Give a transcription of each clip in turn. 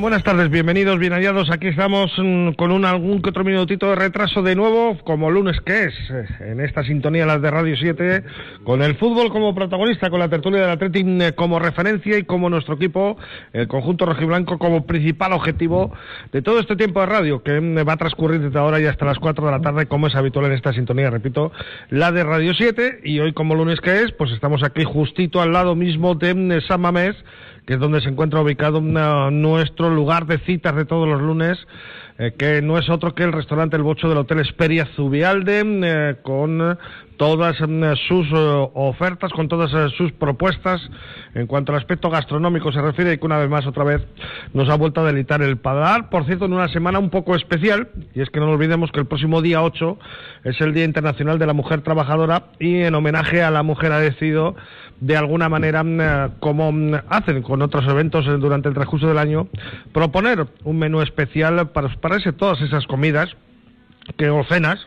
Buenas tardes, bienvenidos, bien hallados. Aquí estamos mm, con un algún que otro minutito de retraso de nuevo, como lunes que es, eh, en esta sintonía las de Radio 7, con el fútbol como protagonista, con la tertulia del Atlético eh, como referencia y como nuestro equipo, el conjunto rojiblanco, como principal objetivo de todo este tiempo de radio, que mm, va a transcurrir desde ahora y hasta las 4 de la tarde, como es habitual en esta sintonía, repito, la de Radio 7, y hoy como lunes que es, pues estamos aquí justito al lado mismo de mm, San Mamés, que es donde se encuentra ubicado nuestro lugar de citas de todos los lunes, eh, que no es otro que el restaurante El Bocho del Hotel Esperia Zubialde, eh, con todas mm, sus eh, ofertas, con todas sus propuestas. En cuanto al aspecto gastronómico se refiere y que una vez más otra vez nos ha vuelto a delitar el paladar, por cierto, en una semana un poco especial, y es que no olvidemos que el próximo día 8 es el Día Internacional de la Mujer Trabajadora y en homenaje a la mujer ha decidido de alguna manera, mm, como mm, hacen con otros eventos durante el transcurso del año, proponer un menú especial para, para todas esas comidas que, o cenas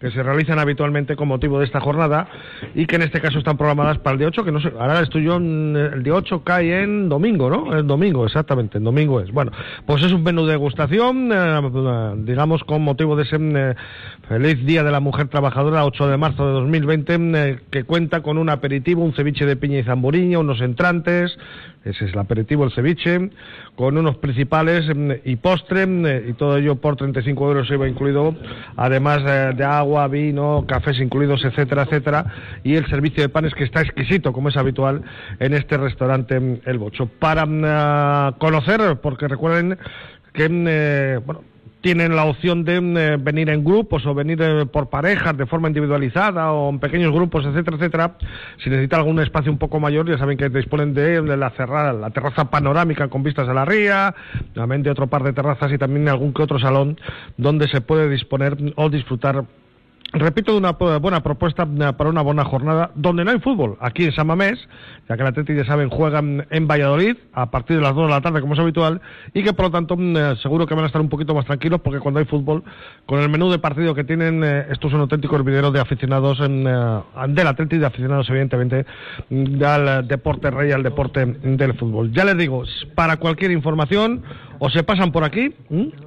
que se realizan habitualmente con motivo de esta jornada y que en este caso están programadas para el día 8, que no sé, ahora estoy yo, el día 8 cae en domingo, ¿no? El domingo, exactamente, en domingo es. Bueno, pues es un menú de degustación, eh, digamos, con motivo de ese eh, feliz Día de la Mujer Trabajadora, 8 de marzo de 2020, eh, que cuenta con un aperitivo, un ceviche de piña y zamburiña, unos entrantes, ese es el aperitivo, el ceviche, con unos principales mm, y postre, mm, y todo ello por 35 euros iba incluido, además eh, de agua, vino, cafés incluidos, etcétera, etcétera, y el servicio de panes que está exquisito, como es habitual en este restaurante mm, El Bocho. Para conocer, porque recuerden que, eh, bueno, tienen la opción de eh, venir en grupos o venir eh, por parejas de forma individualizada o en pequeños grupos, etcétera, etcétera. Si necesitan algún espacio un poco mayor, ya saben que disponen de, la cerrada, la terraza panorámica con vistas a la ría, también de otro par de terrazas y también algún que otro salón donde se puede disponer o disfrutar repito, una buena propuesta eh, para una buena jornada donde no hay fútbol, aquí en San Mamés, ya que la Atleti, ya saben, juegan en Valladolid a partir de las 2 de la tarde, como es habitual, y que por lo tanto mm, eh, seguro que van a estar un poquito más tranquilos porque cuando hay fútbol, con el menú de partido que tienen, eh, estos son auténticos videos de aficionados en, del Atleti, de aficionados evidentemente mm, al deporte rey, al deporte del fútbol. Ya les digo, para cualquier información, o se pasan por aquí,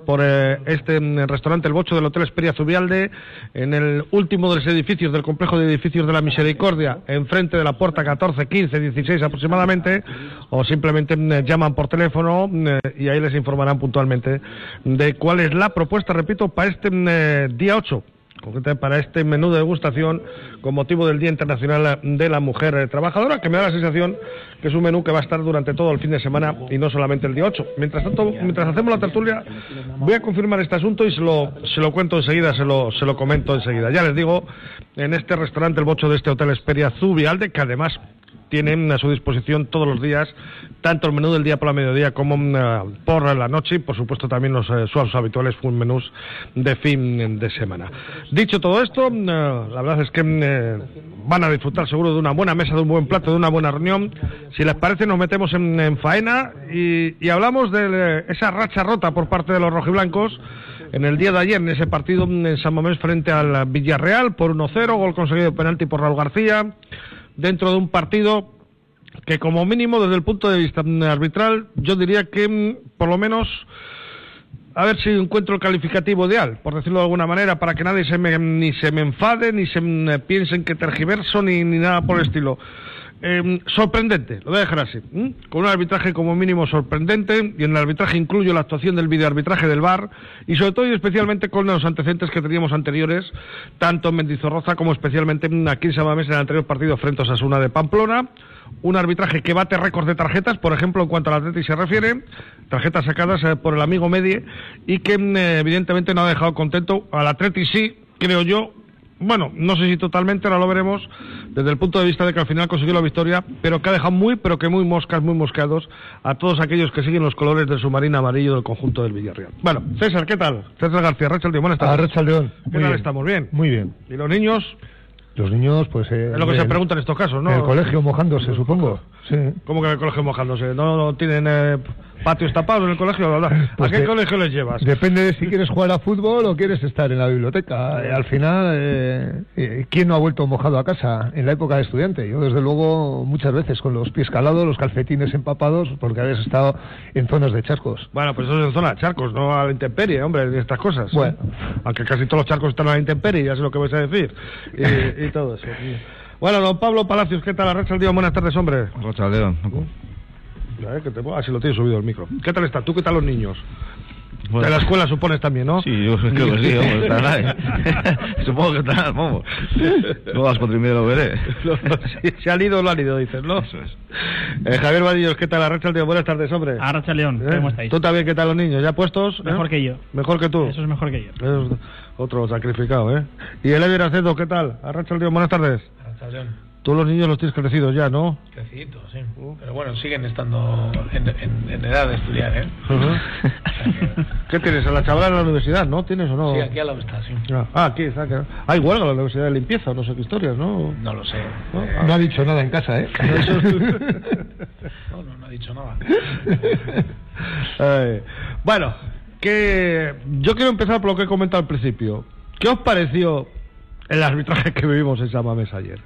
por este mm, restaurante El Bocho del Hotel Esperia Zubialde, en el último de los edificios del complejo de edificios de la Misericordia, enfrente de la puerta 14, 15, 16 aproximadamente, o simplemente mm, llaman por teléfono mm, y ahí les informarán puntualmente de cuál es la propuesta, repito, para este eh, día 8 para este menú de degustación con motivo del Día Internacional de la Mujer Trabajadora, que me da la sensación que es un menú que va a estar durante todo el fin de semana y no solamente el día 8. Mientras tanto, mientras hacemos la tertulia, voy a confirmar este asunto y se lo, se lo cuento enseguida, se lo, se lo comento enseguida. Ya les digo, en este restaurante, el bocho de este Hotel Esperia Zubialde, que además tienen a su disposición todos los días, tanto el menú del día por la mediodía como mm, por la noche y por supuesto también los eh, sus habituales full menús de fin de semana. Dicho todo esto, mm, la verdad es que mm, eh, van a disfrutar seguro de una buena mesa, de un buen plato, de una buena reunión. Si les parece nos metemos en, faena y, hablamos de eh, esa racha rota por parte de los rojiblancos en el día de ayer, en ese partido en San Mamés frente al Villarreal, por 1-0, gol conseguido penalti por Raúl García dentro de un partido que como mínimo desde el punto de vista arbitral yo diría que mm, por lo menos a ver si encuentro el calificativo ideal, por decirlo de alguna manera, para que nadie se me, ni se me enfade, ni se me piensen que tergiverso, ni, ni nada por el estilo. Em, sorprendente, lo voy a dejar así, con un arbitraje como mínimo sorprendente, y en el arbitraje incluyo la actuación del videoarbitraje del VAR, y sobre todo y especialmente con los antecedentes que teníamos anteriores, tanto en Mendizorroza como especialmente aquí en Sabamés en el anterior partido frente a Osasuna de Pamplona, un arbitraje que bate récords de tarjetas, por ejemplo, en cuanto al Atleti se refiere, tarjetas sacadas eh, por el amigo Medie, y que mm, evidentemente no ha dejado contento al Atleti sí, creo yo, bueno, no sé si totalmente, ahora lo veremos, desde el punto de vista de que al final consiguió la victoria, pero que ha dejado muy, pero que muy moscas, muy mosqueados a todos aquellos que siguen los colores del submarino amarillo del conjunto del Villarreal. Bueno, César, ¿qué tal? César García, Rachel buenas tardes. León. ¿Qué tal estamos? ¿Bien? Muy bien. ¿Y los niños? Los niños, pues... Eh, es lo que se pregunta en estos casos, ¿no? En el colegio mojándose, supongo. Sí. ¿Cómo que en el colegio mojándose? ¿No, tienen eh, patios tapados en el colegio? ¿A pues qué colegio les llevas? Depende de si quieres jugar a fútbol o quieres estar en la biblioteca. Eh, al final, eh, ¿quién no ha vuelto mojado a casa en la época de estudiante? Yo, desde luego, muchas veces con los pies calados, los calcetines empapados, porque habías estado en zonas de charcos. Bueno, pues eso es en zona de charcos, no a la intemperie, hombre, de estas cosas. Bueno. Aunque casi todos los charcos están a la intemperie, ya sé lo que vais a decir. Y, todo eso. Bueno, don Pablo Palacios, ¿qué tal? Arracha el día, buenas tardes, hombre. Arracha el Ya, eh, que te... Así lo tienes subido el micro. ¿Qué tal está? ¿Tú qué tal los niños? De la escuela supones también, ¿no? Sí, yo creo que sí, vamos, estará, Supongo que estará, vamos. No las cuatro y media lo veré. si, ha ido, lo han ido, dices, ¿no? Eso es. Eh, Javier Vadillos, ¿qué tal? Arracha el día, buenas tardes, hombre. Arracha León, ¿Eh? ¿cómo estáis? ¿Tú también qué tal los niños? ¿Ya puestos? Mejor que yo. ¿Mejor que tú? Eso es mejor que yo. Otro sacrificado, ¿eh? Y el Ever Acedo, ¿qué tal? Arracha el día, buenas tardes. Arracha León. Todos los niños los tienes crecidos ya, ¿no? Crecidos, sí. Uh. Pero bueno, siguen estando en, edad de estudiar, ¿eh? ¿Qué tienes? ¿A la chavala en la universidad, no? ¿Tienes o no? Sí, aquí a la está, sí. Ah, ah aquí está. Hay huelga en la universidad de limpieza, o no sé qué historias, ¿no? No lo sé. ¿No? ha dicho nada en casa, ¿eh? no, no, no ha dicho nada. bueno, que yo quiero empezar por lo que he comentado al principio. ¿Qué os pareció el arbitraje que vivimos en Samamés ayer?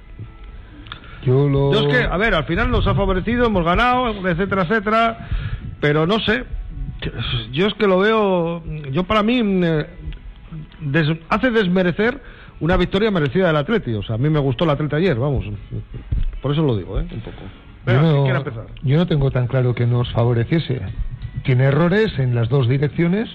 Yo, lo... es que, a ver, al final nos ha favorecido, hemos ganado, etcétera, etcétera, pero no sé, yo es que lo veo, yo para mí mm, hace desmerecer una victoria merecida del Atleti, o sea, a mí me gustó el Atleti ayer, vamos, por eso lo digo, ¿eh? Un poco. yo, no, yo no tengo tan claro que nos favoreciese. Tiene errores en las dos direcciones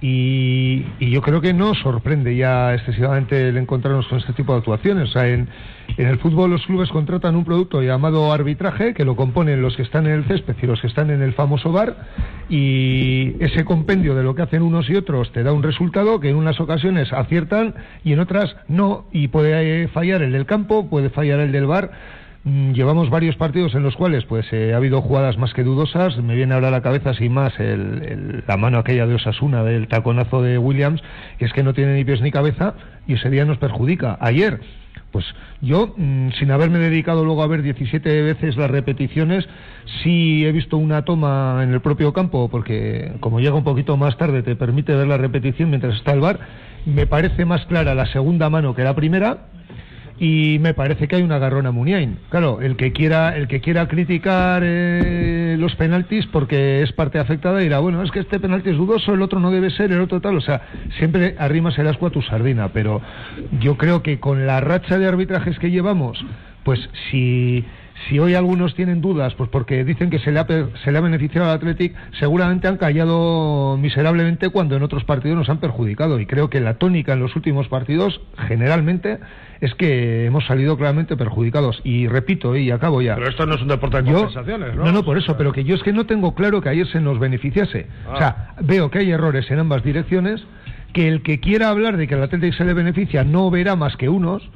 y, yo creo que no sorprende ya excesivamente el encontrarnos con este tipo de actuaciones. En, en, el fútbol los clubes contratan un producto llamado arbitraje, que lo componen los que están en el césped y los que están en el famoso bar, y ese compendio de lo que hacen unos y otros te da un resultado que en unas ocasiones aciertan y en otras no, y puede fallar el del campo, puede fallar el del bar llevamos varios partidos en los cuales pues eh, ha habido jugadas más que dudosas. Me viene ahora a la cabeza sin más la mano aquella de Osasuna del taconazo de Williams, que es que no tiene ni pies ni cabeza y ese día nos perjudica. Ayer, pues yo, mm, sin haberme dedicado luego a ver 17 veces las repeticiones, sí he visto una toma en el propio campo, porque como llega un poquito más tarde te permite ver la repetición mientras está el bar. Me parece más clara la segunda mano que la primera y me parece que hay una garrona Muniain. Claro, el que quiera, el que quiera criticar eh, los penaltis porque es parte afectada dirá, bueno, es que este penalti es dudoso, el otro no debe ser, el otro tal, o sea, siempre arrimas el asco a tu sardina, pero yo creo que con la racha de arbitrajes que llevamos, pues si si hoy algunos tienen dudas, pues porque dicen que se le ha, se le ha beneficiado al Athletic, seguramente han callado miserablemente cuando en otros partidos nos han perjudicado. Y creo que la tónica en los últimos partidos, generalmente, es que hemos salido claramente perjudicados. Y repito, y acabo ya. Pero esto no es un deporte de compensaciones, ¿no? No, no, por eso, pero que yo es que no tengo claro que ayer se nos beneficiase. O sea, ah. veo que hay errores en ambas direcciones, que el que quiera hablar de que al Athletic se le beneficia no verá más que unos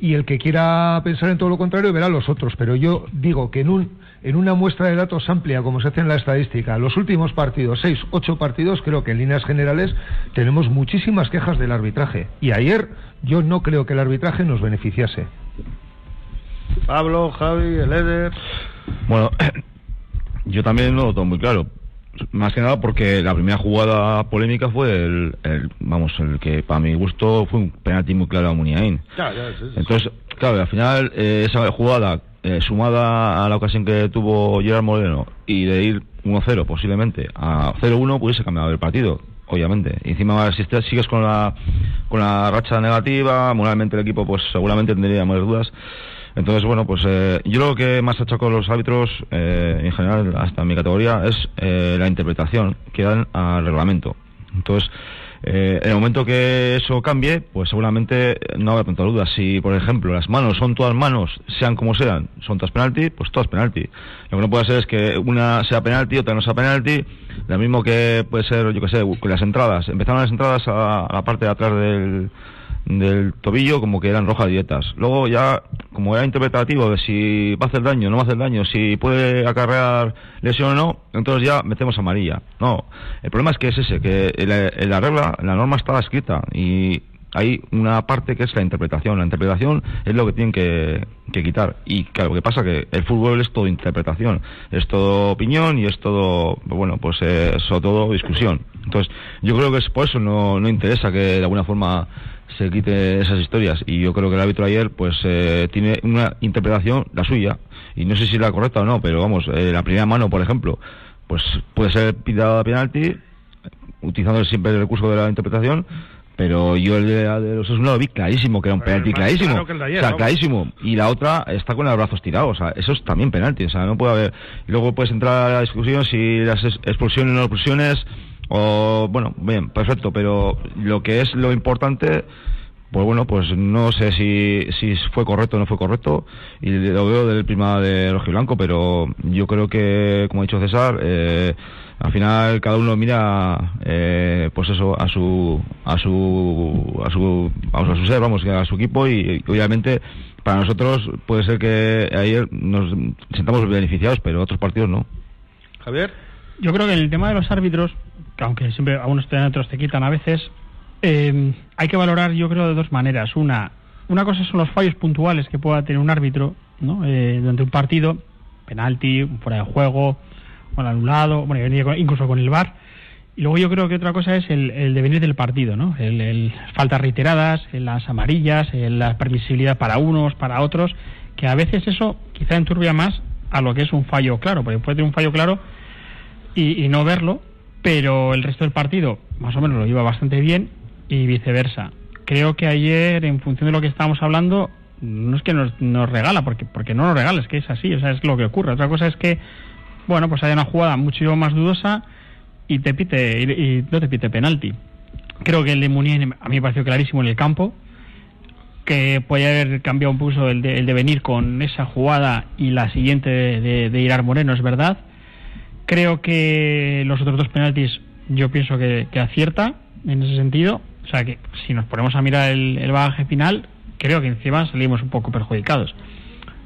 y el que quiera pensar en todo lo contrario verá los otros. Pero yo digo que en, un, en una muestra de datos amplia, como se hace en la estadística, los últimos partidos, seis, ocho partidos, creo que en líneas generales tenemos muchísimas quejas del arbitraje. Y ayer yo no creo que el arbitraje nos beneficiase. Pablo, Javi, el Eder. Bueno, yo también lo tengo muy claro más que nada porque la primera jugada polémica fue el, vamos el que para mi gusto fue un penalti muy claro a Muniain. Entonces claro al final eh, esa jugada eh, sumada a la ocasión que tuvo Gerard Moreno y de ir 1-0 posiblemente a 0-1 pudiese cambiar el partido obviamente. Y encima si sigues con la con la racha negativa moralmente el equipo pues seguramente tendría más dudas entonces, bueno, pues eh, yo lo que más achaco a los árbitros, eh, en general, hasta mi categoría, es eh, la interpretación que dan al reglamento. Entonces, en el momento que eso cambie, pues seguramente no habrá tanta duda. Si, por ejemplo, las manos son todas manos, sean como sean, son todas penalti, pues todas penalti. Lo que no puede ser es que una sea penalti, otra no sea penalti. Lo mismo que puede ser, yo que sé, con las entradas. Empezaron las entradas a la parte de atrás del del tobillo como que eran rojas dietas. Luego ya, como era interpretativo de si va a hacer daño, no va a hacer daño, si puede acarrear lesión o no, entonces ya metemos amarilla. No, el problema es que es ese, que la, la regla, la norma estaba escrita y hay una parte que es la interpretación. La interpretación es lo que tienen que, quitar. Y claro, lo que pasa que el fútbol es todo interpretación, es todo opinión y es todo, bueno, pues eh, sobre todo discusión. Entonces, yo creo que es por eso no, no interesa que de alguna forma se quite esas historias. Y yo creo que el árbitro ayer, pues, eh, tiene una interpretación, la suya, y no sé si la correcta o no, pero vamos, eh, la primera mano, por ejemplo, pues puede ser pitada penalti, utilizando siempre el recurso de la interpretación, pero yo el de, los Osasuna lo vi clarísimo, que era un penalti clarísimo. clarísimo. Y la otra está con los brazos tirados, o sea, eso es también penalti, o sea, no puede haber. luego puedes entrar a la discusión si las expulsiones o no expulsiones, o bueno, bien, perfecto, pero lo que es lo importante pues bueno, pues no sé si, si fue correcto o no fue correcto, y lo veo del prima de Rojo y Blanco, pero yo creo que, como ha dicho César, eh, al final cada uno mira eh, pues eso a su a su a su vamos a su ser vamos a su equipo y, obviamente para nosotros puede ser que ayer nos sentamos beneficiados pero otros partidos no. Javier. Yo creo que en el tema de los árbitros aunque siempre a unos te otros te quitan a veces eh, hay que valorar yo creo de dos maneras una una cosa son los fallos puntuales que pueda tener un árbitro ¿no? Eh, durante un partido penalti fuera de juego el anulado, bueno, incluso con el VAR. Y luego yo creo que otra cosa es el, el devenir del partido, ¿no? El, faltas reiteradas, las amarillas, la permisibilidad para unos, para otros, que a veces eso quizá enturbia más a lo que es un fallo claro, porque puede tener un fallo claro y, no verlo, pero el resto del partido más o menos lo iba bastante bien y viceversa. Creo que ayer, en función de lo que estábamos hablando, no es que nos, nos regala, porque, porque no nos regala, es que es así, o sea, es lo que ocurre. Otra cosa es que bueno, pues hay una jugada mucho más dudosa y te pite y, no te pite penalti. Creo que el de Munier a mí me pareció clarísimo en el campo, que podía haber cambiado un poco el de, el de venir con esa jugada y la siguiente de, de, Irar Moreno, es verdad. Creo que los otros dos penaltis yo pienso que, acierta en ese sentido. O sea que si nos ponemos a mirar el, el final, creo que encima salimos un poco perjudicados.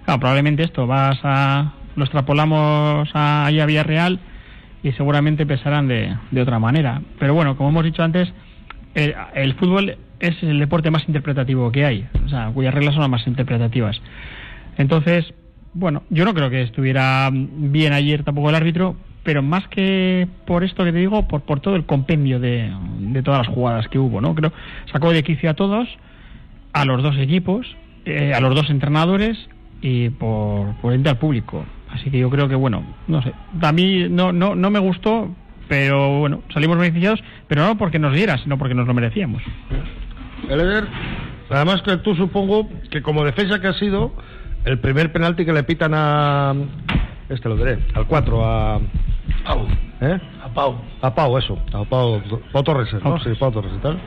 Claro, probablemente esto vas a, lo extrapolamos a, a Villarreal y seguramente pesarán de, de, otra manera. Pero bueno, como hemos dicho antes, el, fútbol es el deporte más interpretativo que hay, o sea, cuyas reglas son las más interpretativas. Entonces, bueno, yo no creo que estuviera bien ayer tampoco el árbitro, pero más que por esto que te digo, por, por todo el compendio de, de todas las jugadas que hubo, ¿no? Creo sacó de quicio a todos, a los dos equipos, eh, a los dos entrenadores y por, por público. Así que yo creo que, bueno, no sé. A mí no, no, no me gustó, pero bueno, salimos beneficiados, pero no porque nos diera, sino porque nos lo merecíamos. Además que tú supongo que como defensa que ha sido, el primer penalti que le pitan a... Este lo diré, al 4, a... Pau. ¿Eh? A Pau. A Pau, eso, a Pau, Pau Torres, ¿no? Sí, Pau Torres y tal.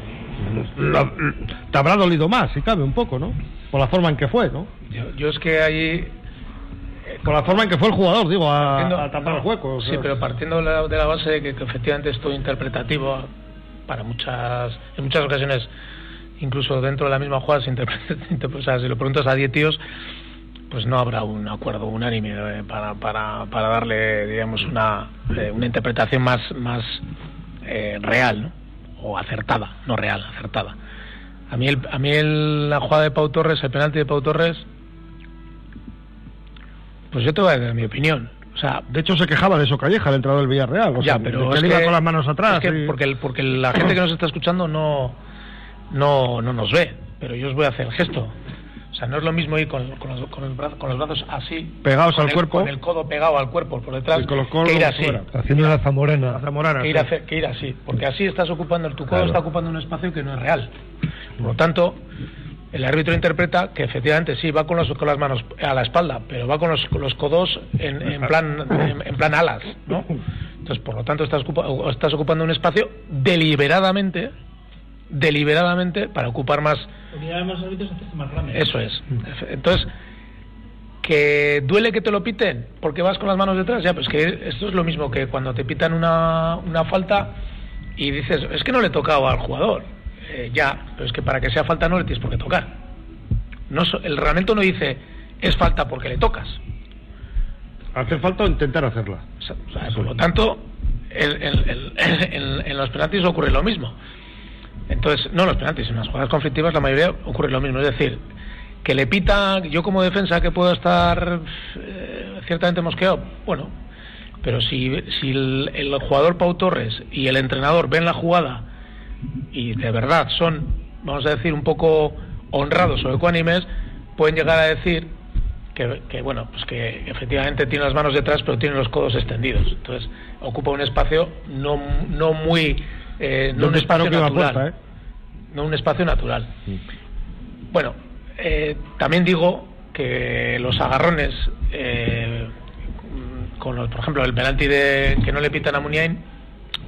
te habrá dolido más, si cabe, un poco, ¿no? Por la forma en que fue, ¿no? Yo, yo es que ahí por la forma en que fue el jugador, digo, a, tapar el hueco. Sí, pero partiendo de la, base de que, efectivamente esto interpretativo para muchas, en muchas ocasiones, incluso dentro de la misma jugada, se interpreta, o sea, si lo preguntas a 10 tíos, pues no habrá un acuerdo unánime eh, para, para, para darle, digamos, una, eh, una interpretación más, más eh, real, ¿no? o acertada, no real, acertada. A mí, el, a mí el, la jugada de Pau Torres, el penalti de Pau Torres, pues yo te voy a dar mi opinión. O sea, de hecho se quejaba de eso Calleja, el entrenador del Villarreal. O ya, pero que iba con las manos atrás. porque, porque la gente que nos está escuchando no, no, no nos ve, pero yo os voy a hacer el gesto. O sea, no es lo mismo ir con, con, los, con, los, brazos, con los brazos así. Pegados al cuerpo. Con el codo pegado al cuerpo por detrás. que ir así. Haciendo la zamorana. zamorana que, ir que ir así. Porque así estás ocupando, tu codo está ocupando un espacio que no es real. Por lo tanto, el árbitro interpreta que efectivamente sí va con, los, con las manos a la espalda, pero va con los, los codos en, en plan en, plan alas, ¿no? Entonces, por lo tanto, estás, estás ocupando un espacio deliberadamente, deliberadamente para ocupar más. más grande. Eso es. Entonces, que duele que te lo piten porque vas con las manos detrás, ya, pues que esto es lo mismo que cuando te pitan una, una falta y dices, es que no le tocaba al jugador eh, ya, pero es que para que sea falta no le tienes por qué tocar. No, el reglamento no dice es falta porque le tocas. Hacer falta o intentar hacerla. por lo tanto, en los penaltis ocurre lo mismo. Entonces, no los penaltis, en las jugadas conflictivas la mayoría ocurre lo mismo. Es decir, que le pita, yo como defensa que puedo estar eh, ciertamente mosqueado, bueno, pero si, si el, jugador Pau Torres y el entrenador ven la jugada y de verdad son, vamos a decir, un poco honrados o ecuánimes, pueden llegar a decir que, bueno, pues que efectivamente tiene las manos detrás, pero tiene los codos extendidos. Entonces, ocupa un espacio no, no muy. Eh, no un espacio natural. ¿eh? No un espacio natural. Bueno, eh, también digo que los agarrones, con por ejemplo, el penalti de, que no le pitan a Muniain,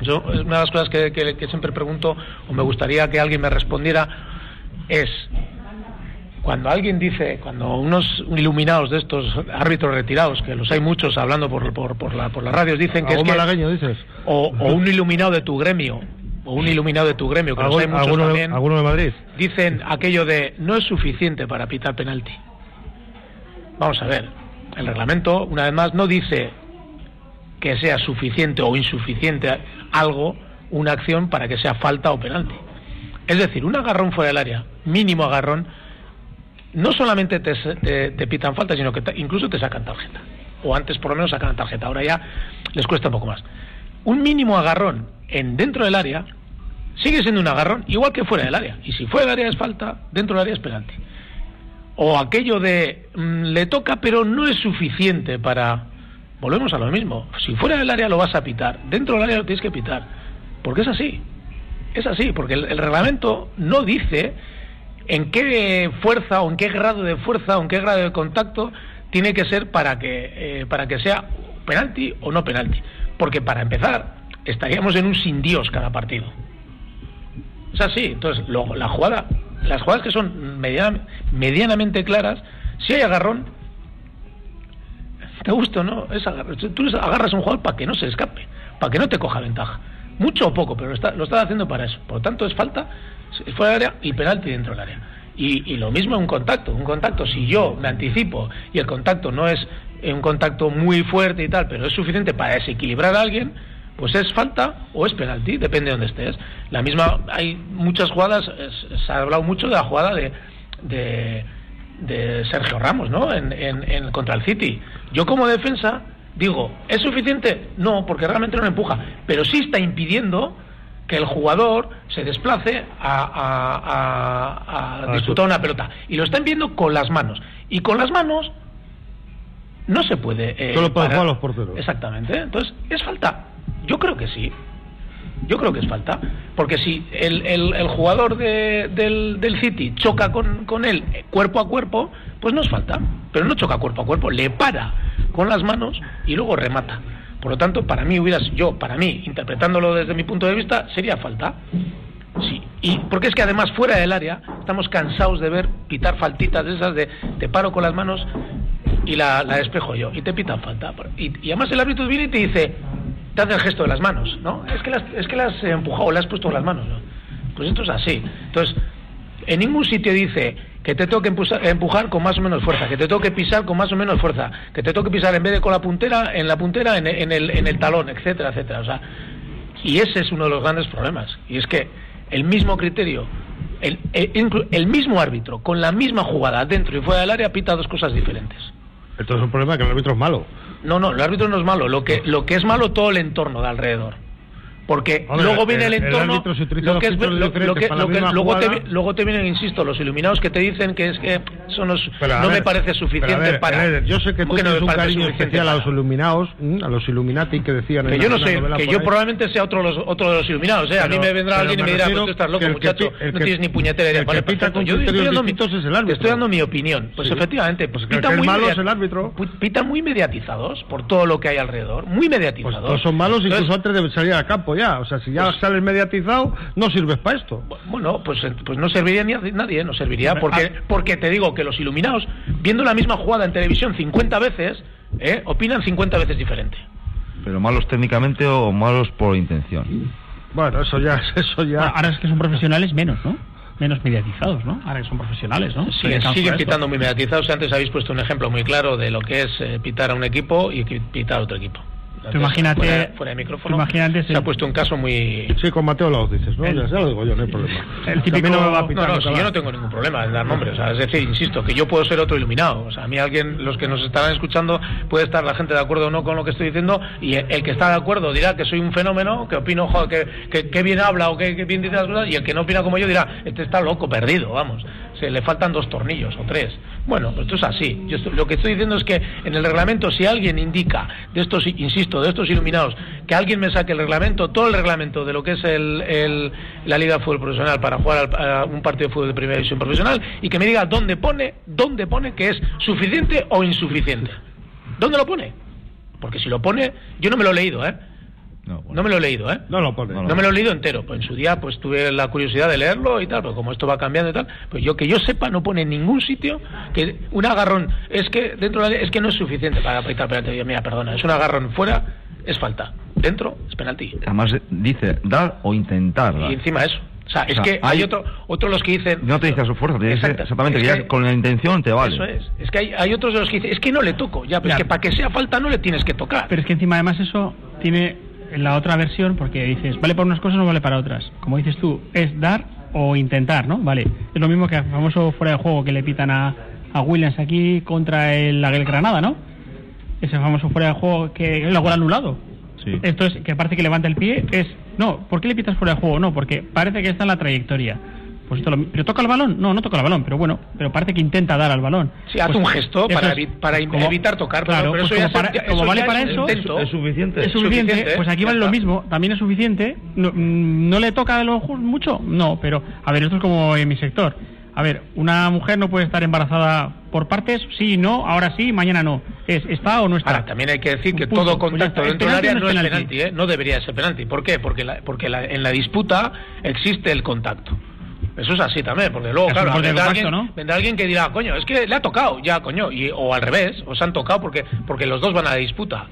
yo, una de las cosas que, que siempre pregunto, o me gustaría que alguien me respondiera, es cuando alguien dice, cuando unos iluminados de estos árbitros retirados, que los hay muchos hablando por, por, por, la, por las radios, dicen que es que... dices? O, o, un iluminado de tu gremio, o un iluminado de tu gremio, que los hay muchos también... ¿Alguno de Madrid? Dicen aquello de, no es suficiente para pitar penalti. Vamos a ver, el reglamento, una vez más, no dice que sea suficiente o insuficiente algo, una acción para que sea falta o penalti. Es decir, un agarrón fuera del área, mínimo agarrón, no solamente te, pitan falta, sino que incluso te sacan tarjeta. O antes por lo menos sacan tarjeta, ahora ya les cuesta un poco más. Un mínimo agarrón en dentro del área sigue siendo un agarrón, igual que fuera del área. Y si fuera del área es falta, dentro del área es penalti. O aquello de mm, le toca pero no es suficiente para... Volvemos a lo mismo. Si fuera del área lo vas a pitar, dentro del área lo tienes que pitar. Porque es así. Es así, porque el reglamento no dice en qué fuerza o en qué grado de fuerza o en qué grado de contacto tiene que ser para que, eh, para que sea penalti o no penalti. Porque para empezar, estaríamos en un sin Dios cada partido. Es así. Entonces, la jugada, las jugadas que son medianamente claras, si hay agarrón, te gusta o no, es tú agarras un jugador para que no se escape, para que no te coja ventaja. Mucho o poco, pero lo, está, lo estás haciendo para eso. Por lo tanto, es falta fuera del área y penalti dentro del área. Y, lo mismo en un contacto. Un contacto, si yo me anticipo y el contacto no es un contacto muy fuerte y tal, pero es suficiente para desequilibrar a alguien, pues es falta o es penalti, depende de dónde estés. La misma, hay muchas jugadas, se ha hablado mucho de la jugada de, de, Sergio Ramos, ¿no? En, en, contra el City. Yo como defensa digo, ¿es suficiente? No, porque realmente no empuja, pero sí está impidiendo que el jugador se desplace a, disputar una pelota. Y lo están viendo con las manos. Y con las manos no se puede. Eh, Solo para jugar los porteros. Exactamente. Entonces, ¿es falta? Yo creo que sí. Yo creo que es falta. Porque si el, el, jugador del, del, City choca con, con él cuerpo a cuerpo, pues no es falta. Pero no choca cuerpo a cuerpo, le para con las manos y luego remata. Por lo tanto, para mí hubieras, yo, para mí, interpretándolo desde mi punto de vista, sería falta. Sí, y porque es que además fuera del área estamos cansados de ver pitar faltitas de esas de te paro con las manos y la, despejo yo y te pitan falta. Y, además el árbitro viene y te dice, te hace el gesto de las manos, ¿no? Es que las, es que las has empujado, le has puesto las manos, ¿no? Pues esto es así. Entonces, en ningún sitio dice que te toque empujar con más o menos fuerza, que te toque pisar con más o menos fuerza, que te toque pisar en vez de con la puntera, en la puntera, en, el, talón, etcétera, etcétera. O sea, y ese es uno de los grandes problemas. Y es que el mismo criterio, el, el, mismo árbitro, con la misma jugada dentro y fuera del área, pita dos cosas diferentes. Esto es un problema que el árbitro es malo. No, no, el árbitro no es malo. Lo que, lo que es malo todo el entorno de alrededor porque luego viene el, entorno lo que es, luego, te, vienen insisto los iluminados que te dicen que es que son los, no me parece suficiente para yo sé que tú tienes un cariño especial a los iluminados a los illuminati que decían que yo no sé que yo probablemente sea otro de los otro de los iluminados ¿eh? a mí me vendrá alguien y me dirá pues tú estás loco muchacho no tienes ni puñetera idea vale perfecto yo estoy dando mi opinión. Pues efectivamente pues pita muy el árbitro. pita muy mediatizados por todo lo que hay alrededor muy pues mediatizados. son malos incluso antes de salir a campo o sea, si ya pues- sales mediatizado, no sirves para esto. Bueno, pues, eh, pues no serviría ni a nadie, no serviría, porque, ah. porque te digo que los iluminados, viendo la misma jugada en televisión 50 veces, eh, opinan 50 veces diferente. Pero malos técnicamente o malos por intención. Bueno, eso ya, eso ya. ahora es que son profesionales menos, ¿no? menos mediatizados, ¿no? Ahora que son profesionales, ¿no? Siguen, siguen pitando muy mediatizados. Antes habéis puesto un ejemplo muy claro de lo que es eh, pitar a un equipo y pitar a otro equipo imagínate, fuera, de micrófono, imagínate se ha puesto un caso muy... Sí, con Mateo lo dices, ¿no? ya, lo digo yo, no hay problema. El típico... No, no, no, yo no tengo ningún problema en dar nombres. O sea, es decir, insisto, que yo puedo ser otro iluminado. O sea, a mí alguien, los que nos estarán escuchando, puede estar la gente de acuerdo o no con lo que estoy diciendo, y el, que está de acuerdo dirá que soy un fenómeno, que opino, joder, que, que, bien habla o que, que, bien dice las cosas, y el que no opina como yo dirá, este está loco, perdido, vamos. Se le faltan dos tornillos o tres. Bueno, pues esto es así. Yo lo que estoy diciendo es que en el reglamento, si alguien indica de estos, insisto, de estos iluminados, que alguien me saque el reglamento, todo el reglamento de lo que es el, la Liga de Fútbol Profesional para jugar a un partido de fútbol de primera división profesional y que me diga dónde pone, dónde pone que es suficiente o insuficiente. ¿Dónde lo pone? Porque si lo pone, yo no me lo he leído, ¿eh? No, me lo he leído, ¿eh? No lo pone. No, me lo he leído entero. Pues en su día pues tuve la curiosidad de leerlo y tal, pero como esto va cambiando y tal, pues yo que yo sepa no pone en ningún sitio que un agarrón es que dentro de la es que no es suficiente para apretar penalti. Mira, perdona, es un agarrón fuera, es falta. Dentro es penalti. Además dice dar o intentar. Y encima eso. O sea, es que hay, otro, otros los que dicen... No te dice a su fuerza, te exactamente que, con la intención te vale. Eso es. Es que hay, hay otros de los que dicen, es que no le toco, ya, pero es que para que sea falta no le tienes que tocar. Pero es que encima además eso tiene la otra versión porque dices, vale para unas cosas, no vale para otras. Como dices tú, es dar o intentar, ¿no? Vale. Es lo mismo que el famoso fuera de juego que le pitan a, a Williams aquí contra el, el Granada, ¿no? Ese famoso fuera de juego que el gol anulado. Sí. Esto es que parece que levanta el pie, es, no, ¿por qué le pitas fuera de juego? No, porque parece que está en la trayectoria. Pues esto ¿Pero toca el balón? No, no toca el balón, pero bueno, pero parece que intenta dar al balón. Sí, hace pues un gesto para, para evitar tocar, claro, pero pues como, vale para eso, es suficiente. Es suficiente, pues aquí vale lo mismo, también es suficiente. No, ¿no le toca de lo mucho? No, pero a ver, esto es como en mi sector. A ver, una mujer no puede estar embarazada por partes, sí, no, ahora sí, mañana no. Es, ¿Está o no está? Ahora, también hay que decir que todo pues contacto dentro del área no es penalti, ¿eh? no debería ser penalti. ¿Por qué? Porque, porque en la disputa existe el contacto. Eso es así también, porque luego, claro, vendrá, alguien, que dirá, coño, es que le ha tocado, ya, coño, y, o al revés, o se han tocado porque, porque los dos van a la disputa.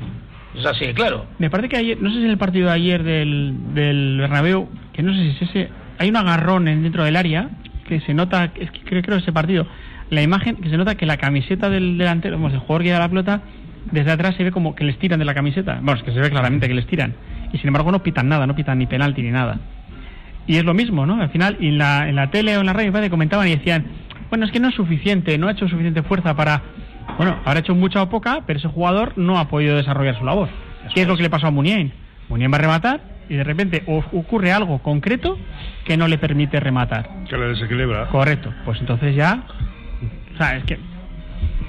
Es así, claro. Me parece que ayer, no sé si en el partido de ayer del, del Bernabéu, que no sé si es ese, hay un agarrón dentro del área, que se nota, es que creo, creo ese partido, la imagen, que se nota que la camiseta del delantero, vamos, el jugador que da la pelota, desde atrás se ve como que les tiran de la camiseta. Bueno, es que se ve claramente que les tiran. Y sin embargo no pitan nada, no pitan ni penalti ni nada. Y es lo mismo, ¿no? Al final, en la, en la tele o en la radio, padre, comentaban y decían, bueno, es que no es suficiente, no ha hecho suficiente fuerza para... Bueno, habrá hecho mucha o poca, pero ese jugador no ha podido desarrollar su labor. ¿Qué es lo que le pasó a Munien? Munien va a rematar y de repente ocurre algo concreto que no le permite rematar. Que le desequilibra. Correcto. Pues entonces ya... O sea, es que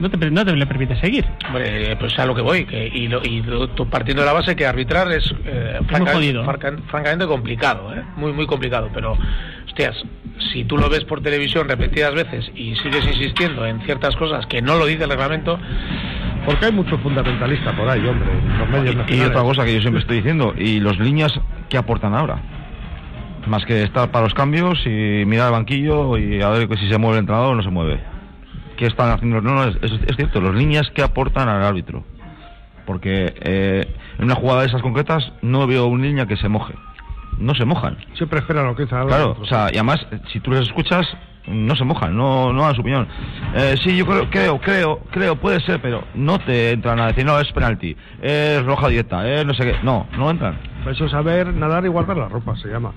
no te, no te le permite seguir. Hombre, pues a lo que voy, que, y, y partiendo de la base que arbitrar es eh, francamente, complicado, ¿eh? muy, muy complicado, pero, hostias, si tú lo ves por televisión repetidas veces y sigues insistiendo en ciertas cosas que no lo dice el reglamento... Porque hay mucho fundamentalista por ahí, hombre, los medios Y otra cosa que yo siempre estoy diciendo, ¿y los líneas qué aportan ahora? Más que estar para los cambios y mirar al banquillo y a ver si se mueve el entrenador o no se mueve qué están haciendo. No, no, es, es, cierto, los líneas que aportan al árbitro. Porque eh, en una jugada de esas concretas no veo un línea que se moje. No se mojan. Siempre esperan lo que dice Claro, o sea, y además, si tú les escuchas, no se mojan, no, no dan su opinión. Eh, sí, yo creo, creo, creo, creo, puede ser, pero no te entran a decir, no, es penalti, es roja dieta, es no sé qué. No, no entran. Eso es saber nadar y guardar la ropa, se llama.